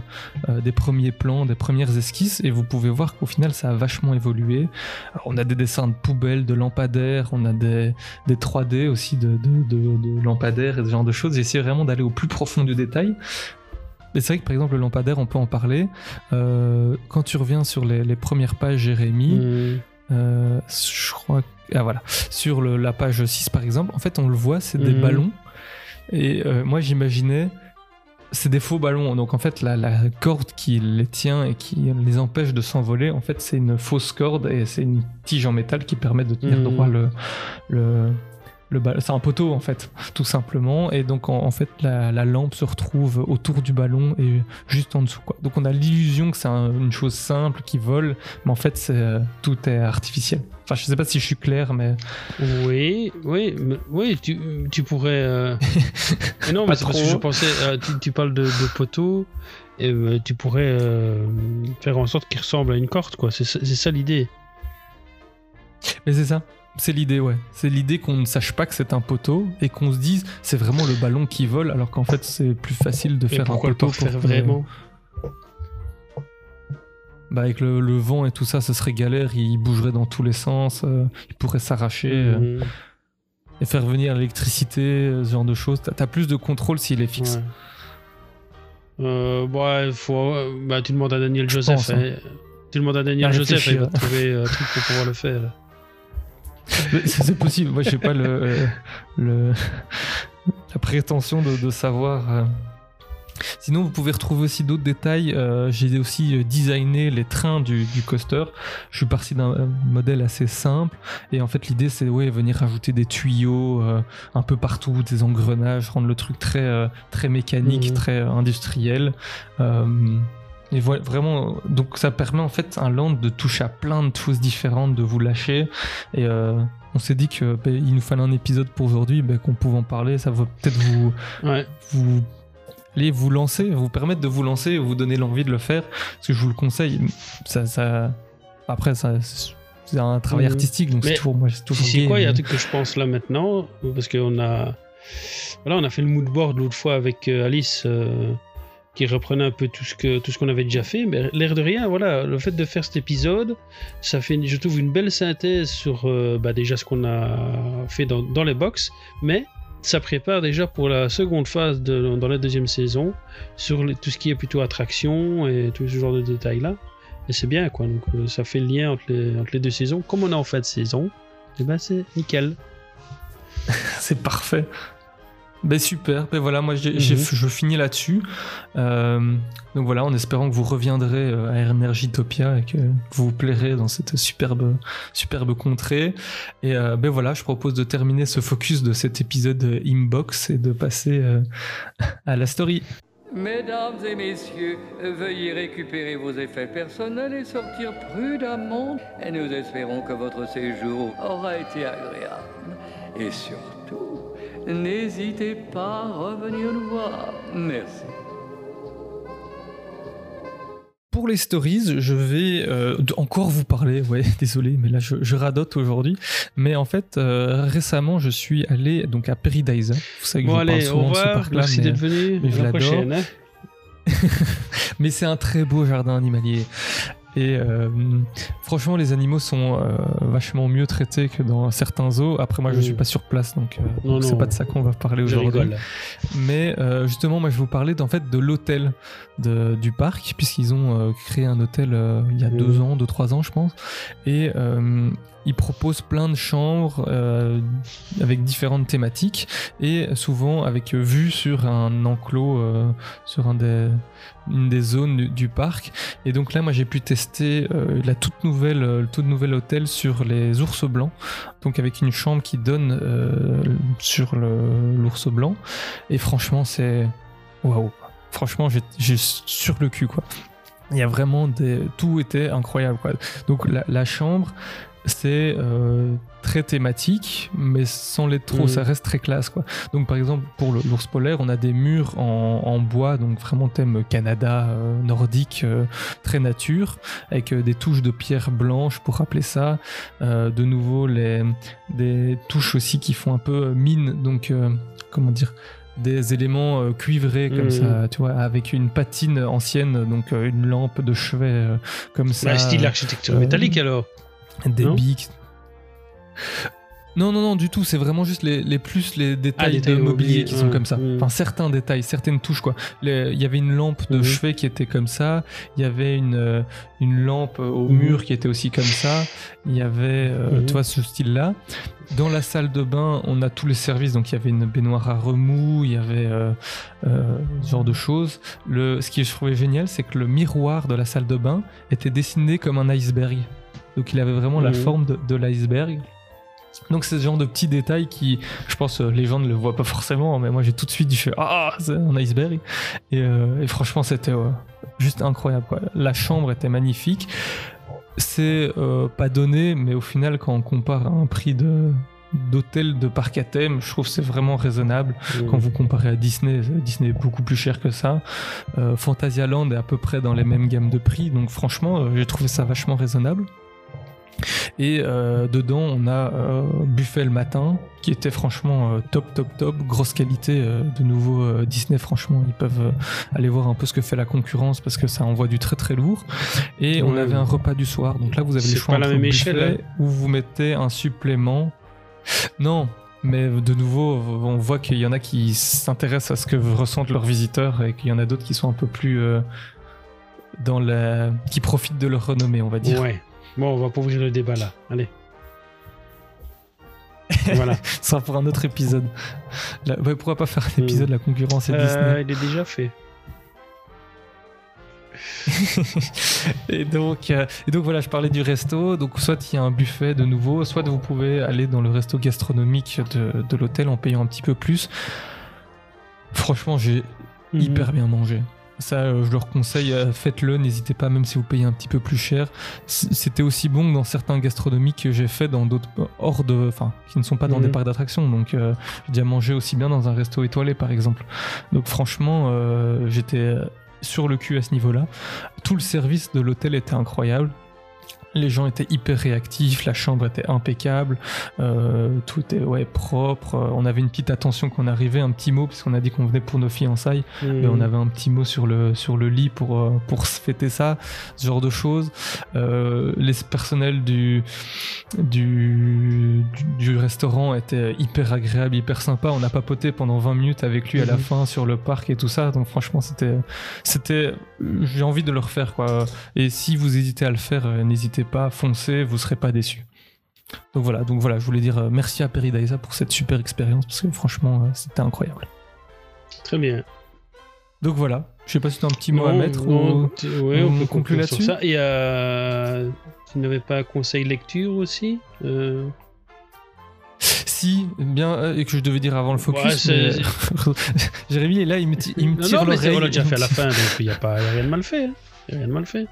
[SPEAKER 6] euh, des premiers plans, des premières esquisses, et vous pouvez voir qu'au final, ça a vachement évolué. Alors, on a des dessins de poubelles, de lampadaires, on a des, des 3D aussi de, de, de- de lampadaires et ce genre de choses. J'ai essayé vraiment d'aller au plus profond du détail. Et c'est vrai que par exemple le lampadaire, on peut en parler. Euh, quand tu reviens sur les, les premières pages Jérémy,
[SPEAKER 7] Mhm.
[SPEAKER 6] Euh, je crois ah voilà, sur le- la page 6 par exemple, en fait on le voit, c'est des
[SPEAKER 7] Mhm.
[SPEAKER 6] ballons. Et euh, moi j'imaginais, c'est des faux ballons. Donc en fait la, la corde qui les tient et qui les empêche de s'envoler, en fait c'est une fausse corde et c'est une tige en métal qui permet de tenir
[SPEAKER 7] Mhm.
[SPEAKER 6] droit le. C'est un poteau en fait, <laughs> tout simplement. Et donc en, en fait la, la lampe se retrouve autour du ballon et juste en dessous. Quoi. Donc on a l'illusion que c'est un- une chose simple qui vole, mais en fait c'est, euh, tout est artificiel. Enfin je sais pas si je suis clair, mais
[SPEAKER 7] Oui, oui, mais- oui, tu, tu pourrais. euh, <laughs> non, mais c'est parce que je pensais. euh, tu, tu parles de, de poteau, et euh, tu pourrais faire en sorte qu'il ressemble à une corde, quoi. C'est c'est ça l'idée.
[SPEAKER 6] Mais c'est ça. C'est l'idée, ouais. C'est l'idée qu'on ne sache pas que c'est un poteau et qu'on se dise c'est vraiment le ballon qui vole, alors qu'en fait c'est plus facile de
[SPEAKER 7] Et
[SPEAKER 6] faire un poteau
[SPEAKER 7] faire
[SPEAKER 6] pour que-
[SPEAKER 7] vraiment
[SPEAKER 6] Bah avec le, le vent et tout ça, ce serait galère. Il bougerait dans tous les sens. euh, il pourrait s'arracher euh,
[SPEAKER 7] Mhm.
[SPEAKER 6] et faire venir l'électricité, euh, ce genre de choses. T'as as plus de contrôle s'il est fixe.
[SPEAKER 7] Ouais. Euh, ouais, faut, bah, tu demandes à Daniel Joseph.
[SPEAKER 6] pense, hein.
[SPEAKER 7] hein. Tu demandes à Daniel
[SPEAKER 6] À
[SPEAKER 7] Joseph, il va te trouver un truc pour pouvoir le faire. <laughs>
[SPEAKER 6] C'est possible. Moi, j'ai pas le, euh, le <laughs> la prétention de, de savoir. euh. Sinon, vous pouvez retrouver aussi d'autres détails. Euh, j'ai aussi designé les trains du, du coaster. Je suis parti d'un modèle assez simple. Et en fait, l'idée, c'est ouais, venir rajouter des tuyaux euh, un peu partout, des engrenages, rendre le truc très, euh, très mécanique,
[SPEAKER 7] Mhm.
[SPEAKER 6] très industriel. Et voilà, vraiment, donc ça permet en fait un land de toucher à plein de choses différentes, de vous lâcher. Et euh, on s'est dit que ben, il nous fallait un épisode pour aujourd'hui, ben, qu'on pouvait en parler. Ça va peut-être vous,
[SPEAKER 7] Ouais.
[SPEAKER 6] vous, aller vous lancer, vous permettre de vous lancer, vous donner l'envie de le faire. Parce que je vous le conseille. Ça, ça... Après, ça, c'est un travail
[SPEAKER 7] Mhm.
[SPEAKER 6] artistique, donc c'est toujours, moi, c'est
[SPEAKER 7] quoi, il y a un truc que je pense là maintenant, parce qu'on a, voilà, on a fait le mood board l'autre fois avec euh, Alice, euh, qui reprenait un peu tout ce que tout ce qu'on avait déjà fait. Mais l'air de rien, voilà, le fait de faire cet épisode, ça fait, je trouve, une belle synthèse sur euh, bah, déjà ce qu'on a fait dans, les box, mais ça prépare déjà pour la seconde phase dans la deuxième saison sur tout ce qui est plutôt attraction et tout ce genre de détails là. Et c'est bien quoi, donc euh, ça fait le lien entre les, deux saisons. Comme on est en fin de saison, et ben c'est nickel. <laughs>
[SPEAKER 6] C'est parfait. Ben super, ben voilà, moi j'ai, j'ai-
[SPEAKER 7] Mhm.
[SPEAKER 6] je finis là-dessus. Euh, donc voilà, en espérant que vous reviendrez euh, à Energitopia et que vous vous plairez dans cette superbe, superbe contrée. Et euh, ben voilà, je propose de terminer ce focus de cet épisode Inbox et de passer euh, <laughs> à la story.
[SPEAKER 11] Mesdames et messieurs, veuillez récupérer vos effets personnels et sortir prudemment. Et nous espérons que votre séjour aura été agréable. Et surtout, n'hésitez pas à revenir nous voir. Merci.
[SPEAKER 6] Pour les stories, je vais euh, encore vous parler. Ouais, <laughs> désolé, mais là je, je radote aujourd'hui. Mais en fait, euh, récemment, je suis allé donc à Paradise. Vous savez que
[SPEAKER 7] Bon
[SPEAKER 6] je vous parle
[SPEAKER 7] allez,
[SPEAKER 6] souvent
[SPEAKER 7] au
[SPEAKER 6] de ce parc-là,
[SPEAKER 7] merci d'être venu,
[SPEAKER 6] mais je
[SPEAKER 7] à la
[SPEAKER 6] l'adore.
[SPEAKER 7] prochaine. hein. <laughs>
[SPEAKER 6] mais c'est un très beau jardin animalier. Et euh, franchement, les animaux sont euh, vachement mieux traités que dans certains zoos. Après, moi, je
[SPEAKER 7] Mm.
[SPEAKER 6] suis pas sur place, donc, euh, c'est pas de ça qu'on va parler aujourd'hui. Mais justement, moi, je vais vous parler fait de l'hôtel du parc, puisqu'ils ont créé un hôtel il y a
[SPEAKER 7] Mm.
[SPEAKER 6] deux ans, deux trois ans, je pense. Et ils proposent plein de chambres euh, avec différentes thématiques et souvent avec euh, vue sur un enclos, euh, sur un des, une des zones du, parc. Et donc là, moi, j'ai pu tester la toute nouvelle, le tout nouvel hôtel sur les ours blancs, donc avec une chambre qui donne sur l'ours blanc. Et franchement, c'est waouh. Franchement, j'ai sur le cul quoi. Il y a vraiment des, tout était incroyable quoi. Donc la chambre, c'est euh, très thématique, mais sans l'être trop,
[SPEAKER 7] Mhm.
[SPEAKER 6] ça reste très classe quoi. Donc par exemple pour l'ours polaire, on a des murs en, en bois, donc vraiment thème Canada, euh, nordique, euh, très nature, avec des touches de pierre blanche pour rappeler ça. De nouveau les des touches aussi qui font un peu mine, donc comment dire des éléments euh, cuivrés comme
[SPEAKER 7] Mhm.
[SPEAKER 6] ça, tu vois, avec une patine ancienne, donc euh, une lampe de chevet euh, comme ça.
[SPEAKER 7] Bah, style architecture métallique alors.
[SPEAKER 6] Des
[SPEAKER 7] Non
[SPEAKER 6] bics. Non, non, non, du tout. C'est vraiment juste les, les plus les détails
[SPEAKER 7] Ah, les
[SPEAKER 6] de mobilier qui sont comme ça. Enfin, certains détails, certaines touches, quoi. Il y avait une lampe de
[SPEAKER 7] Mhm.
[SPEAKER 6] chevet qui était comme ça. Il y avait une, euh, une lampe au
[SPEAKER 7] Mhm.
[SPEAKER 6] mur qui était aussi comme ça. Il y avait, euh,
[SPEAKER 7] Mhm.
[SPEAKER 6] tu vois, ce style-là. Dans la salle de bain, on a tous les services. Donc, il y avait une baignoire à remous, il y avait euh, euh, ce genre de choses. Le, ce qui je trouvais génial, c'est que le miroir de la salle de bain était dessiné comme un iceberg. Donc, il avait vraiment la
[SPEAKER 7] Mhm.
[SPEAKER 6] forme de, de l'iceberg. Donc, c'est ce genre de petits détails qui, je pense, euh, les gens ne le voient pas forcément, mais moi, j'ai tout de suite dit, ah, c'est un iceberg. Et, euh, et franchement, c'était euh, juste incroyable. quoi. La chambre était magnifique. C'est euh, pas donné, mais au final, quand on compare à un prix de d'hôtel de parc à thème, je trouve que c'est vraiment raisonnable.
[SPEAKER 7] Mhm.
[SPEAKER 6] Quand vous comparez à Disney, Disney est beaucoup plus cher que ça. Euh, Fantasyland est à peu près dans les mêmes gammes de prix, donc franchement, j'ai trouvé ça vachement raisonnable. Et euh, dedans, on a euh, buffet le matin, qui était franchement euh, top, top, top, grosse qualité. de nouveau, Disney, franchement, ils peuvent aller voir un peu ce que fait la concurrence parce que ça envoie du très, très lourd. Et on
[SPEAKER 7] Ouais.
[SPEAKER 6] avait un repas du soir. Donc là, vous avez le choix
[SPEAKER 7] pas la
[SPEAKER 6] entre
[SPEAKER 7] même
[SPEAKER 6] buffet
[SPEAKER 7] échelle, hein.
[SPEAKER 6] où vous mettez un supplément. Non, mais de nouveau, on voit qu'il y en a qui s'intéressent à ce que ressentent leurs visiteurs et qu'il y en a d'autres qui sont un peu plus dans la, qui profitent de leur renommée, on va dire.
[SPEAKER 7] Ouais. Bon, on va pas ouvrir le débat là. Allez. voilà. <laughs>
[SPEAKER 6] Ça sera pour un autre épisode. Là, pourquoi pas faire un épisode la concurrence et
[SPEAKER 7] Euh,
[SPEAKER 6] Disney
[SPEAKER 7] il est déjà fait. <laughs>
[SPEAKER 6] et, donc, euh, et donc voilà, je parlais du resto. Donc soit il y a un buffet de nouveau, soit vous pouvez aller dans le resto gastronomique de, de l'hôtel en payant un petit peu plus. Franchement, j'ai
[SPEAKER 7] Mhm.
[SPEAKER 6] hyper bien mangé. Ça, euh, je leur conseille, euh, faites-le, n'hésitez pas, même si vous payez un petit peu plus cher. C'était aussi bon que dans certains gastronomies que j'ai fait dans d'autres hors de, enfin, qui ne sont pas dans
[SPEAKER 7] Mhm.
[SPEAKER 6] des parcs d'attractions. Donc, euh, j'ai déjà mangé aussi bien dans un resto étoilé, par exemple. Donc, franchement, euh, j'étais sur le cul à ce niveau-là. Tout le service de l'hôtel était incroyable. Les gens étaient hyper réactifs, la chambre était impeccable, euh, tout était ouais, propre. Euh, On avait une petite attention qu'on arrivait, un petit mot, puisqu'on a dit qu'on venait pour nos fiançailles.
[SPEAKER 7] Mhm.
[SPEAKER 6] Mais on avait un petit mot sur le, sur le lit pour, euh, pour se fêter ça, ce genre de choses. Euh, les personnels du, du, restaurant étaient hyper agréables, hyper sympas. On a papoté pendant 20 minutes avec lui à la
[SPEAKER 7] Mhm.
[SPEAKER 6] fin sur le parc et tout ça. Donc franchement, c'était, c'était, j'ai envie de le refaire quoi. Et si vous hésitez à le faire, n'hésitez pas, foncez, vous serez pas déçus. Donc voilà, donc voilà, je voulais dire euh, merci à Peridaisa pour cette super expérience parce que franchement, euh, c'était incroyable.
[SPEAKER 7] Très bien.
[SPEAKER 6] Donc voilà, je sais pas si tu as un petit mot à
[SPEAKER 7] Non,
[SPEAKER 6] mettre
[SPEAKER 7] non,
[SPEAKER 6] ou
[SPEAKER 7] ouais, on,
[SPEAKER 6] on
[SPEAKER 7] peut conclure
[SPEAKER 6] là-dessus
[SPEAKER 7] ça. Et euh, tu n'avais pas conseil lecture aussi Euh,
[SPEAKER 6] si bien et que je devais dire avant le focus.
[SPEAKER 7] Ouais,
[SPEAKER 6] mais- <laughs> Jérémy est là, il me, il me
[SPEAKER 7] Non,
[SPEAKER 6] tire
[SPEAKER 7] non, mais c'est-
[SPEAKER 6] l'oreille.
[SPEAKER 7] on l'a déjà fait à la fin, donc il n'y a, pas- a rien de mal fait. hein. Y a rien de mal fait.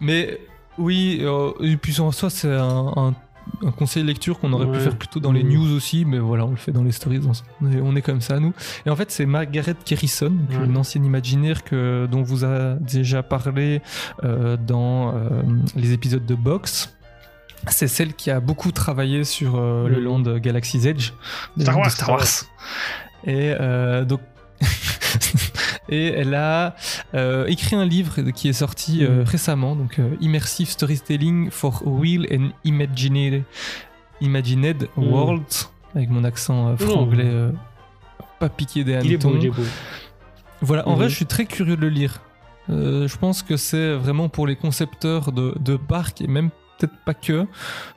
[SPEAKER 6] Mais oui, euh, et puis en soi c'est un, un- un conseil de lecture qu'on aurait pu faire plutôt dans les
[SPEAKER 7] Mm.
[SPEAKER 6] news aussi, mais voilà, on le fait dans les stories. On est, on est comme ça nous. Et en fait c'est Margaret Kerrison,
[SPEAKER 7] Ouais.
[SPEAKER 6] une ancienne imaginaire que dont vous a déjà parlé euh, dans euh, les épisodes de Box. C'est celle qui a beaucoup travaillé sur le long de Galaxy's Edge, de-
[SPEAKER 7] Star Wars,
[SPEAKER 6] Star Wars. Et donc. <laughs> Et elle a euh, écrit un livre qui est sorti euh,
[SPEAKER 7] Mhm.
[SPEAKER 6] récemment, donc euh, Immersive Storytelling for Real and Imagined, Imagined
[SPEAKER 7] Mhm.
[SPEAKER 6] Worlds, avec mon accent
[SPEAKER 7] Non.
[SPEAKER 6] franglais pas piqué des
[SPEAKER 7] Il est beau, il est beau.
[SPEAKER 6] Voilà, en
[SPEAKER 7] Mhm.
[SPEAKER 6] vrai, je suis très curieux de le lire. Je pense que c'est vraiment pour les concepteurs de, de parcs et même peut-être pas que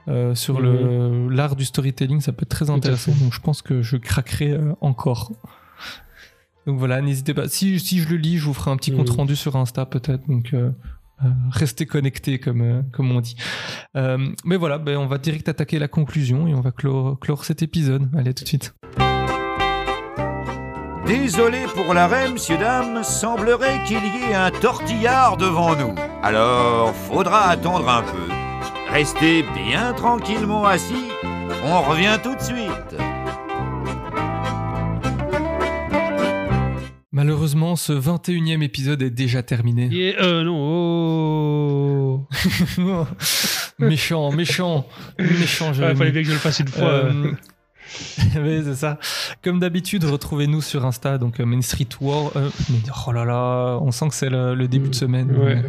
[SPEAKER 6] euh, sur le l'art du storytelling, ça peut être très intéressant. Donc je pense que je craquerai euh, encore. Donc voilà, n'hésitez pas. Si, si je le lis, je vous ferai un petit
[SPEAKER 7] Mhm.
[SPEAKER 6] compte rendu sur Insta peut-être. Donc euh, euh, restez connectés comme, euh, comme on dit. Euh, mais voilà, ben, on va direct attaquer la conclusion et on va clore, clore cet épisode. Allez, à tout de suite.
[SPEAKER 10] Désolé pour l'arrêt, messieurs, dames, semblerait qu'il y ait un tortillard devant nous. Alors, faudra attendre un peu. Restez bien tranquillement assis, on revient tout de suite.
[SPEAKER 6] Malheureusement, ce 21e épisode est déjà terminé.
[SPEAKER 7] Et, euh, non, oh. <laughs>
[SPEAKER 6] méchant, méchant, méchant.
[SPEAKER 7] Ouais,
[SPEAKER 6] Jérémy.
[SPEAKER 7] fallait bien que je le fasse une fois.
[SPEAKER 6] Euh, <laughs> oui, c'est ça. Comme d'habitude, retrouvez-nous sur Insta, donc euh, Main Street War. euh, mais, oh là là, on sent que c'est le, le début de semaine.
[SPEAKER 7] Ouais.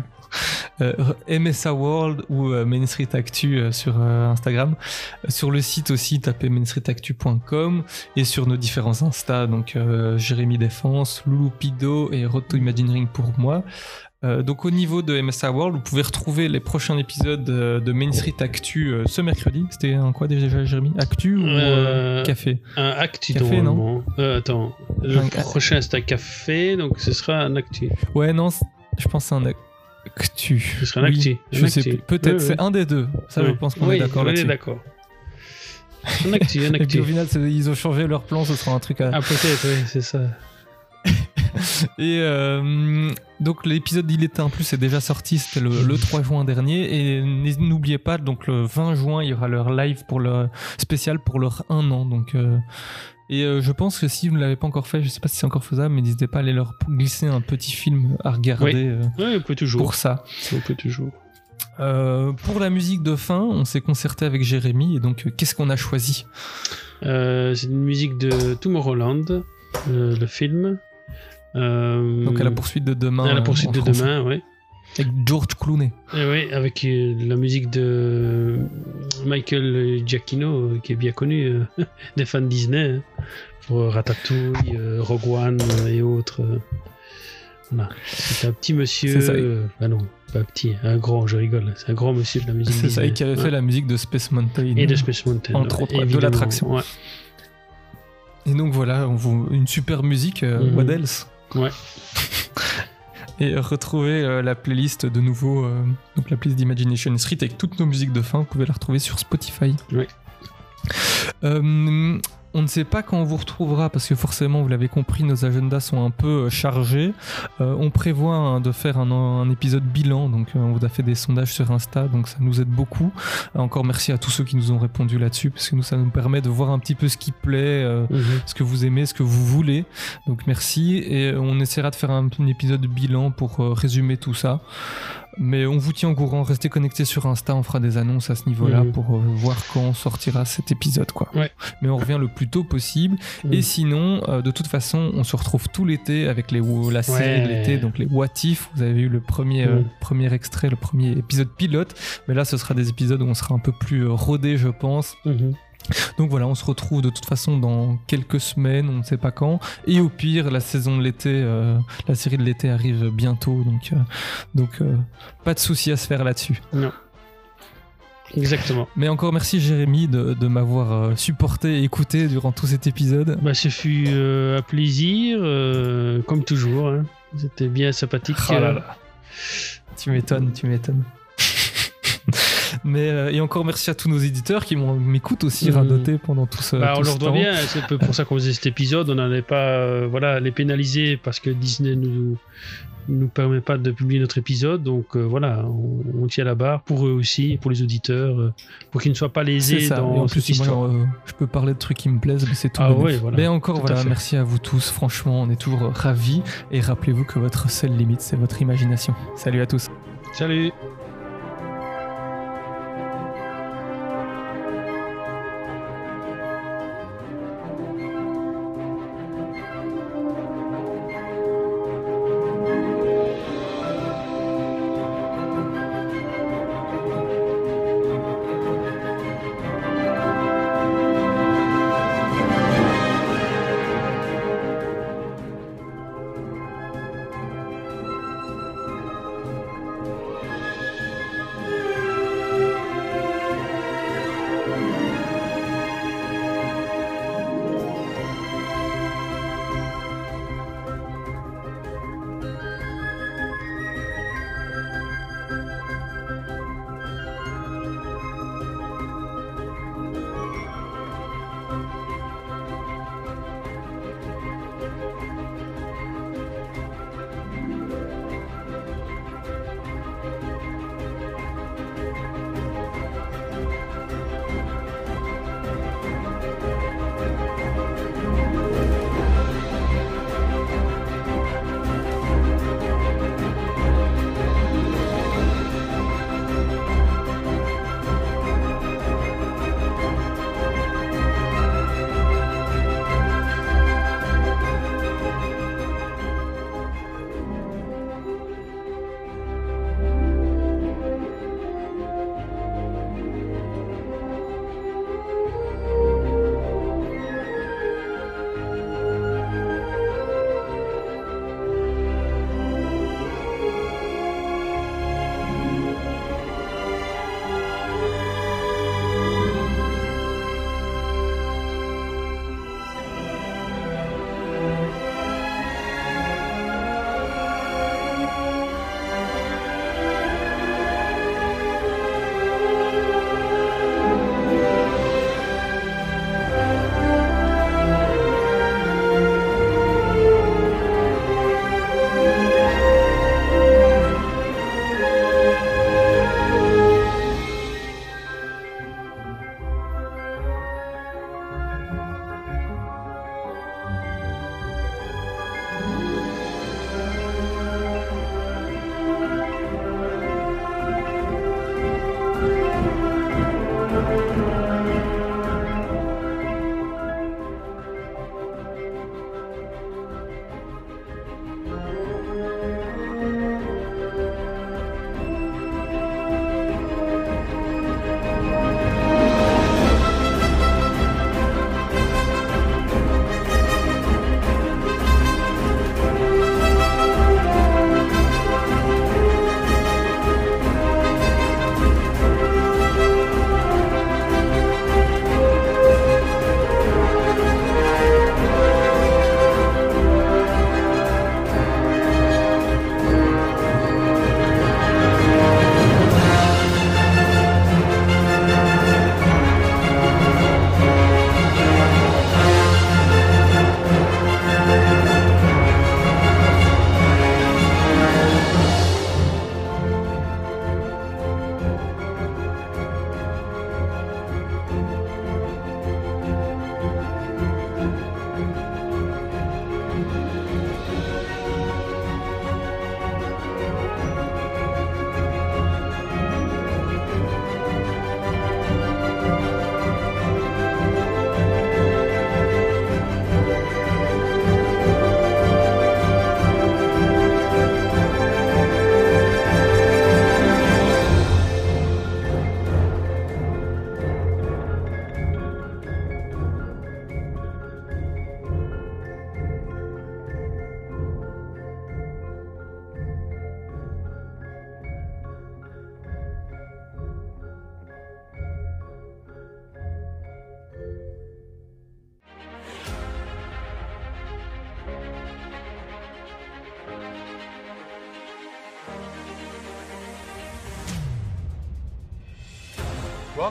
[SPEAKER 6] MSA World ou euh, Main Street Actu euh, sur euh, Instagram. Euh, sur le site aussi, tapez mainstreetactu.com et sur nos différents Insta, donc euh, Jérémy Défense, Loulou Pido et Road to Imagineering pour moi. Euh, donc au niveau de MSA World, vous pouvez retrouver les prochains épisodes euh, de Main Street Actu euh, ce mercredi. C'était un quoi déjà, Jérémy? Actu ou euh,
[SPEAKER 7] Euh,
[SPEAKER 6] café?
[SPEAKER 7] Un actu,
[SPEAKER 6] Café, non?
[SPEAKER 7] Euh, attends, le
[SPEAKER 6] Un-
[SPEAKER 7] prochain c'est un café, donc ce sera un actu.
[SPEAKER 6] Ouais, non, je pense que c'est un actu.
[SPEAKER 7] Ce sera un actu,
[SPEAKER 6] Je
[SPEAKER 7] un
[SPEAKER 6] sais
[SPEAKER 7] actu.
[SPEAKER 6] plus. Peut-être,
[SPEAKER 7] Oui,
[SPEAKER 6] c'est
[SPEAKER 7] oui.
[SPEAKER 6] un des deux. Ça, je
[SPEAKER 7] Oui.
[SPEAKER 6] pense qu'on
[SPEAKER 7] Oui,
[SPEAKER 6] est d'accord
[SPEAKER 7] on est
[SPEAKER 6] là-dessus.
[SPEAKER 7] d'accord. Un actu, un <laughs>
[SPEAKER 6] Et puis
[SPEAKER 7] actu.
[SPEAKER 6] au final, ils ont changé leur plan, ce sera un truc à.
[SPEAKER 7] Ah, peut-être, oui, c'est ça. <laughs>
[SPEAKER 6] Et euh, donc l'épisode d'Il était un plus est déjà sorti, c'était le, le 3 juin dernier. Et n'oubliez pas, donc le 20 juin, il y aura leur live pour le spécial pour leur 1 an. Donc, euh, et euh, je pense que si vous ne l'avez pas encore fait, je sais pas si c'est encore faisable, mais n'hésitez pas à aller leur glisser un petit film à regarder
[SPEAKER 7] Oui.
[SPEAKER 6] euh,
[SPEAKER 7] Oui, on peut toujours.
[SPEAKER 6] pour ça.
[SPEAKER 7] On peut toujours.
[SPEAKER 6] Euh, pour la musique de fin, on s'est concerté avec Jérémy. Et donc, euh, qu'est-ce qu'on a choisi?
[SPEAKER 7] C'est une musique de Tomorrowland, le film.
[SPEAKER 6] Donc, à la poursuite de demain.
[SPEAKER 7] à la poursuite de demain, oui.
[SPEAKER 6] Avec George Clooney.
[SPEAKER 7] Et oui, avec euh, la musique de Michael Giacchino, euh, qui est bien connu euh, <laughs> des fans Disney, hein, pour euh, Ratatouille, euh, Rogue One euh, et autres. euh. Voilà. C'est un petit monsieur.
[SPEAKER 6] Ça.
[SPEAKER 7] euh, ah non, pas petit, un grand, je rigole. C'est un grand monsieur de la musique
[SPEAKER 6] C'est ça, et qui avait
[SPEAKER 7] Ouais.
[SPEAKER 6] fait la musique de Space Mountain.
[SPEAKER 7] Et de Space Mountain.
[SPEAKER 6] Entre autres, de l'attraction.
[SPEAKER 7] ouais.
[SPEAKER 6] Et donc voilà, on vous... une super musique, euh,
[SPEAKER 7] Mhm.
[SPEAKER 6] what else
[SPEAKER 7] Ouais. <laughs>
[SPEAKER 6] Et retrouvez euh, la playlist de nouveau, euh, donc la playlist d'Imagination Street avec toutes nos musiques de fin, vous pouvez la retrouver sur Spotify. Euh, on ne sait pas quand on vous retrouvera parce que forcément, vous l'avez compris, nos agendas sont un peu euh, chargés. Euh, on prévoit hein, de faire un, un épisode bilan, donc euh, on vous a fait des sondages sur Insta, donc ça nous aide beaucoup. Encore merci à tous ceux qui nous ont répondu là-dessus parce que nous, ça nous permet de voir un petit peu ce qui plaît, euh,
[SPEAKER 7] Mhm.
[SPEAKER 6] ce que vous aimez, ce que vous voulez. Donc merci et on essaiera de faire un, un épisode bilan pour résumer tout ça. Mais on vous tient au courant, restez connectés sur Insta, on fera des annonces à ce niveau-là
[SPEAKER 7] Mhm.
[SPEAKER 6] pour euh, voir quand sortira cet épisode. Quoi.
[SPEAKER 7] Ouais.
[SPEAKER 6] Mais on revient le plus tôt possible.
[SPEAKER 7] Mhm.
[SPEAKER 6] Et sinon, euh, de toute façon, on se retrouve tout l'été avec les, la série
[SPEAKER 7] Ouais.
[SPEAKER 6] de l'été, donc les What If. Vous avez eu le premier, euh,
[SPEAKER 7] Mhm.
[SPEAKER 6] premier extrait, le premier épisode pilote. Mais là, ce sera des épisodes où on sera un peu plus rodé, je pense. Donc voilà, on se retrouve de toute façon dans quelques semaines, on ne sait pas quand. Et au pire, la saison de l'été, euh, la série de l'été arrive bientôt, donc, euh, donc euh, pas de souci à se faire là-dessus.
[SPEAKER 7] Non. Exactement.
[SPEAKER 6] Mais encore merci Jérémy de, de m'avoir supporté et écouté durant tout cet épisode.
[SPEAKER 7] Bah, ce fut un plaisir, comme toujours. hein. C'était bien sympathique.
[SPEAKER 6] Oh là là. Tu m'étonnes, tu m'étonnes. <laughs> Mais euh, et encore merci à tous nos éditeurs qui m'écoutent aussi
[SPEAKER 7] Mhm.
[SPEAKER 6] radoter pendant tout ce,
[SPEAKER 7] Bah,
[SPEAKER 6] tout
[SPEAKER 7] on
[SPEAKER 6] ce
[SPEAKER 7] leur doit
[SPEAKER 6] temps.
[SPEAKER 7] bien, c'est un peu pour ça qu'on faisait cet épisode. On n'allait pas euh, voilà, les pénaliser parce que Disney nous nous permet pas de publier notre épisode. Donc euh, voilà, on, on tient la barre pour eux aussi, pour les auditeurs, euh, pour qu'ils ne soient pas
[SPEAKER 6] C'est
[SPEAKER 7] lésés
[SPEAKER 6] ça. Et
[SPEAKER 7] dans
[SPEAKER 6] en
[SPEAKER 7] cette
[SPEAKER 6] plus, moi, euh, je peux parler de trucs qui me plaisent, mais c'est tout.
[SPEAKER 7] Ah ouais, voilà.
[SPEAKER 6] Mais encore,
[SPEAKER 7] Tout
[SPEAKER 6] voilà, merci à vous tous. Franchement, on est toujours ravis. Et rappelez-vous que votre seule limite, c'est votre imagination. Salut à tous.
[SPEAKER 7] Salut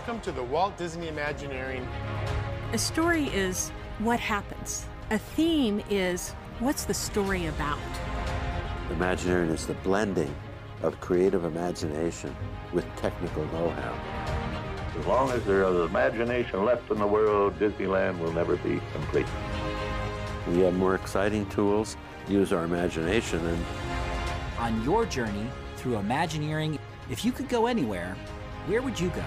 [SPEAKER 1] Welcome to the Walt Disney Imagineering.
[SPEAKER 2] A story is what happens. A theme is what's the story about.
[SPEAKER 3] Imagineering is the blending of creative imagination with technical know-how.
[SPEAKER 4] As long as there is imagination left in the world, Disneyland will never be complete.
[SPEAKER 3] We have more exciting tools, use our imagination, and
[SPEAKER 5] On your journey through Imagineering, if you could go anywhere, where would you go?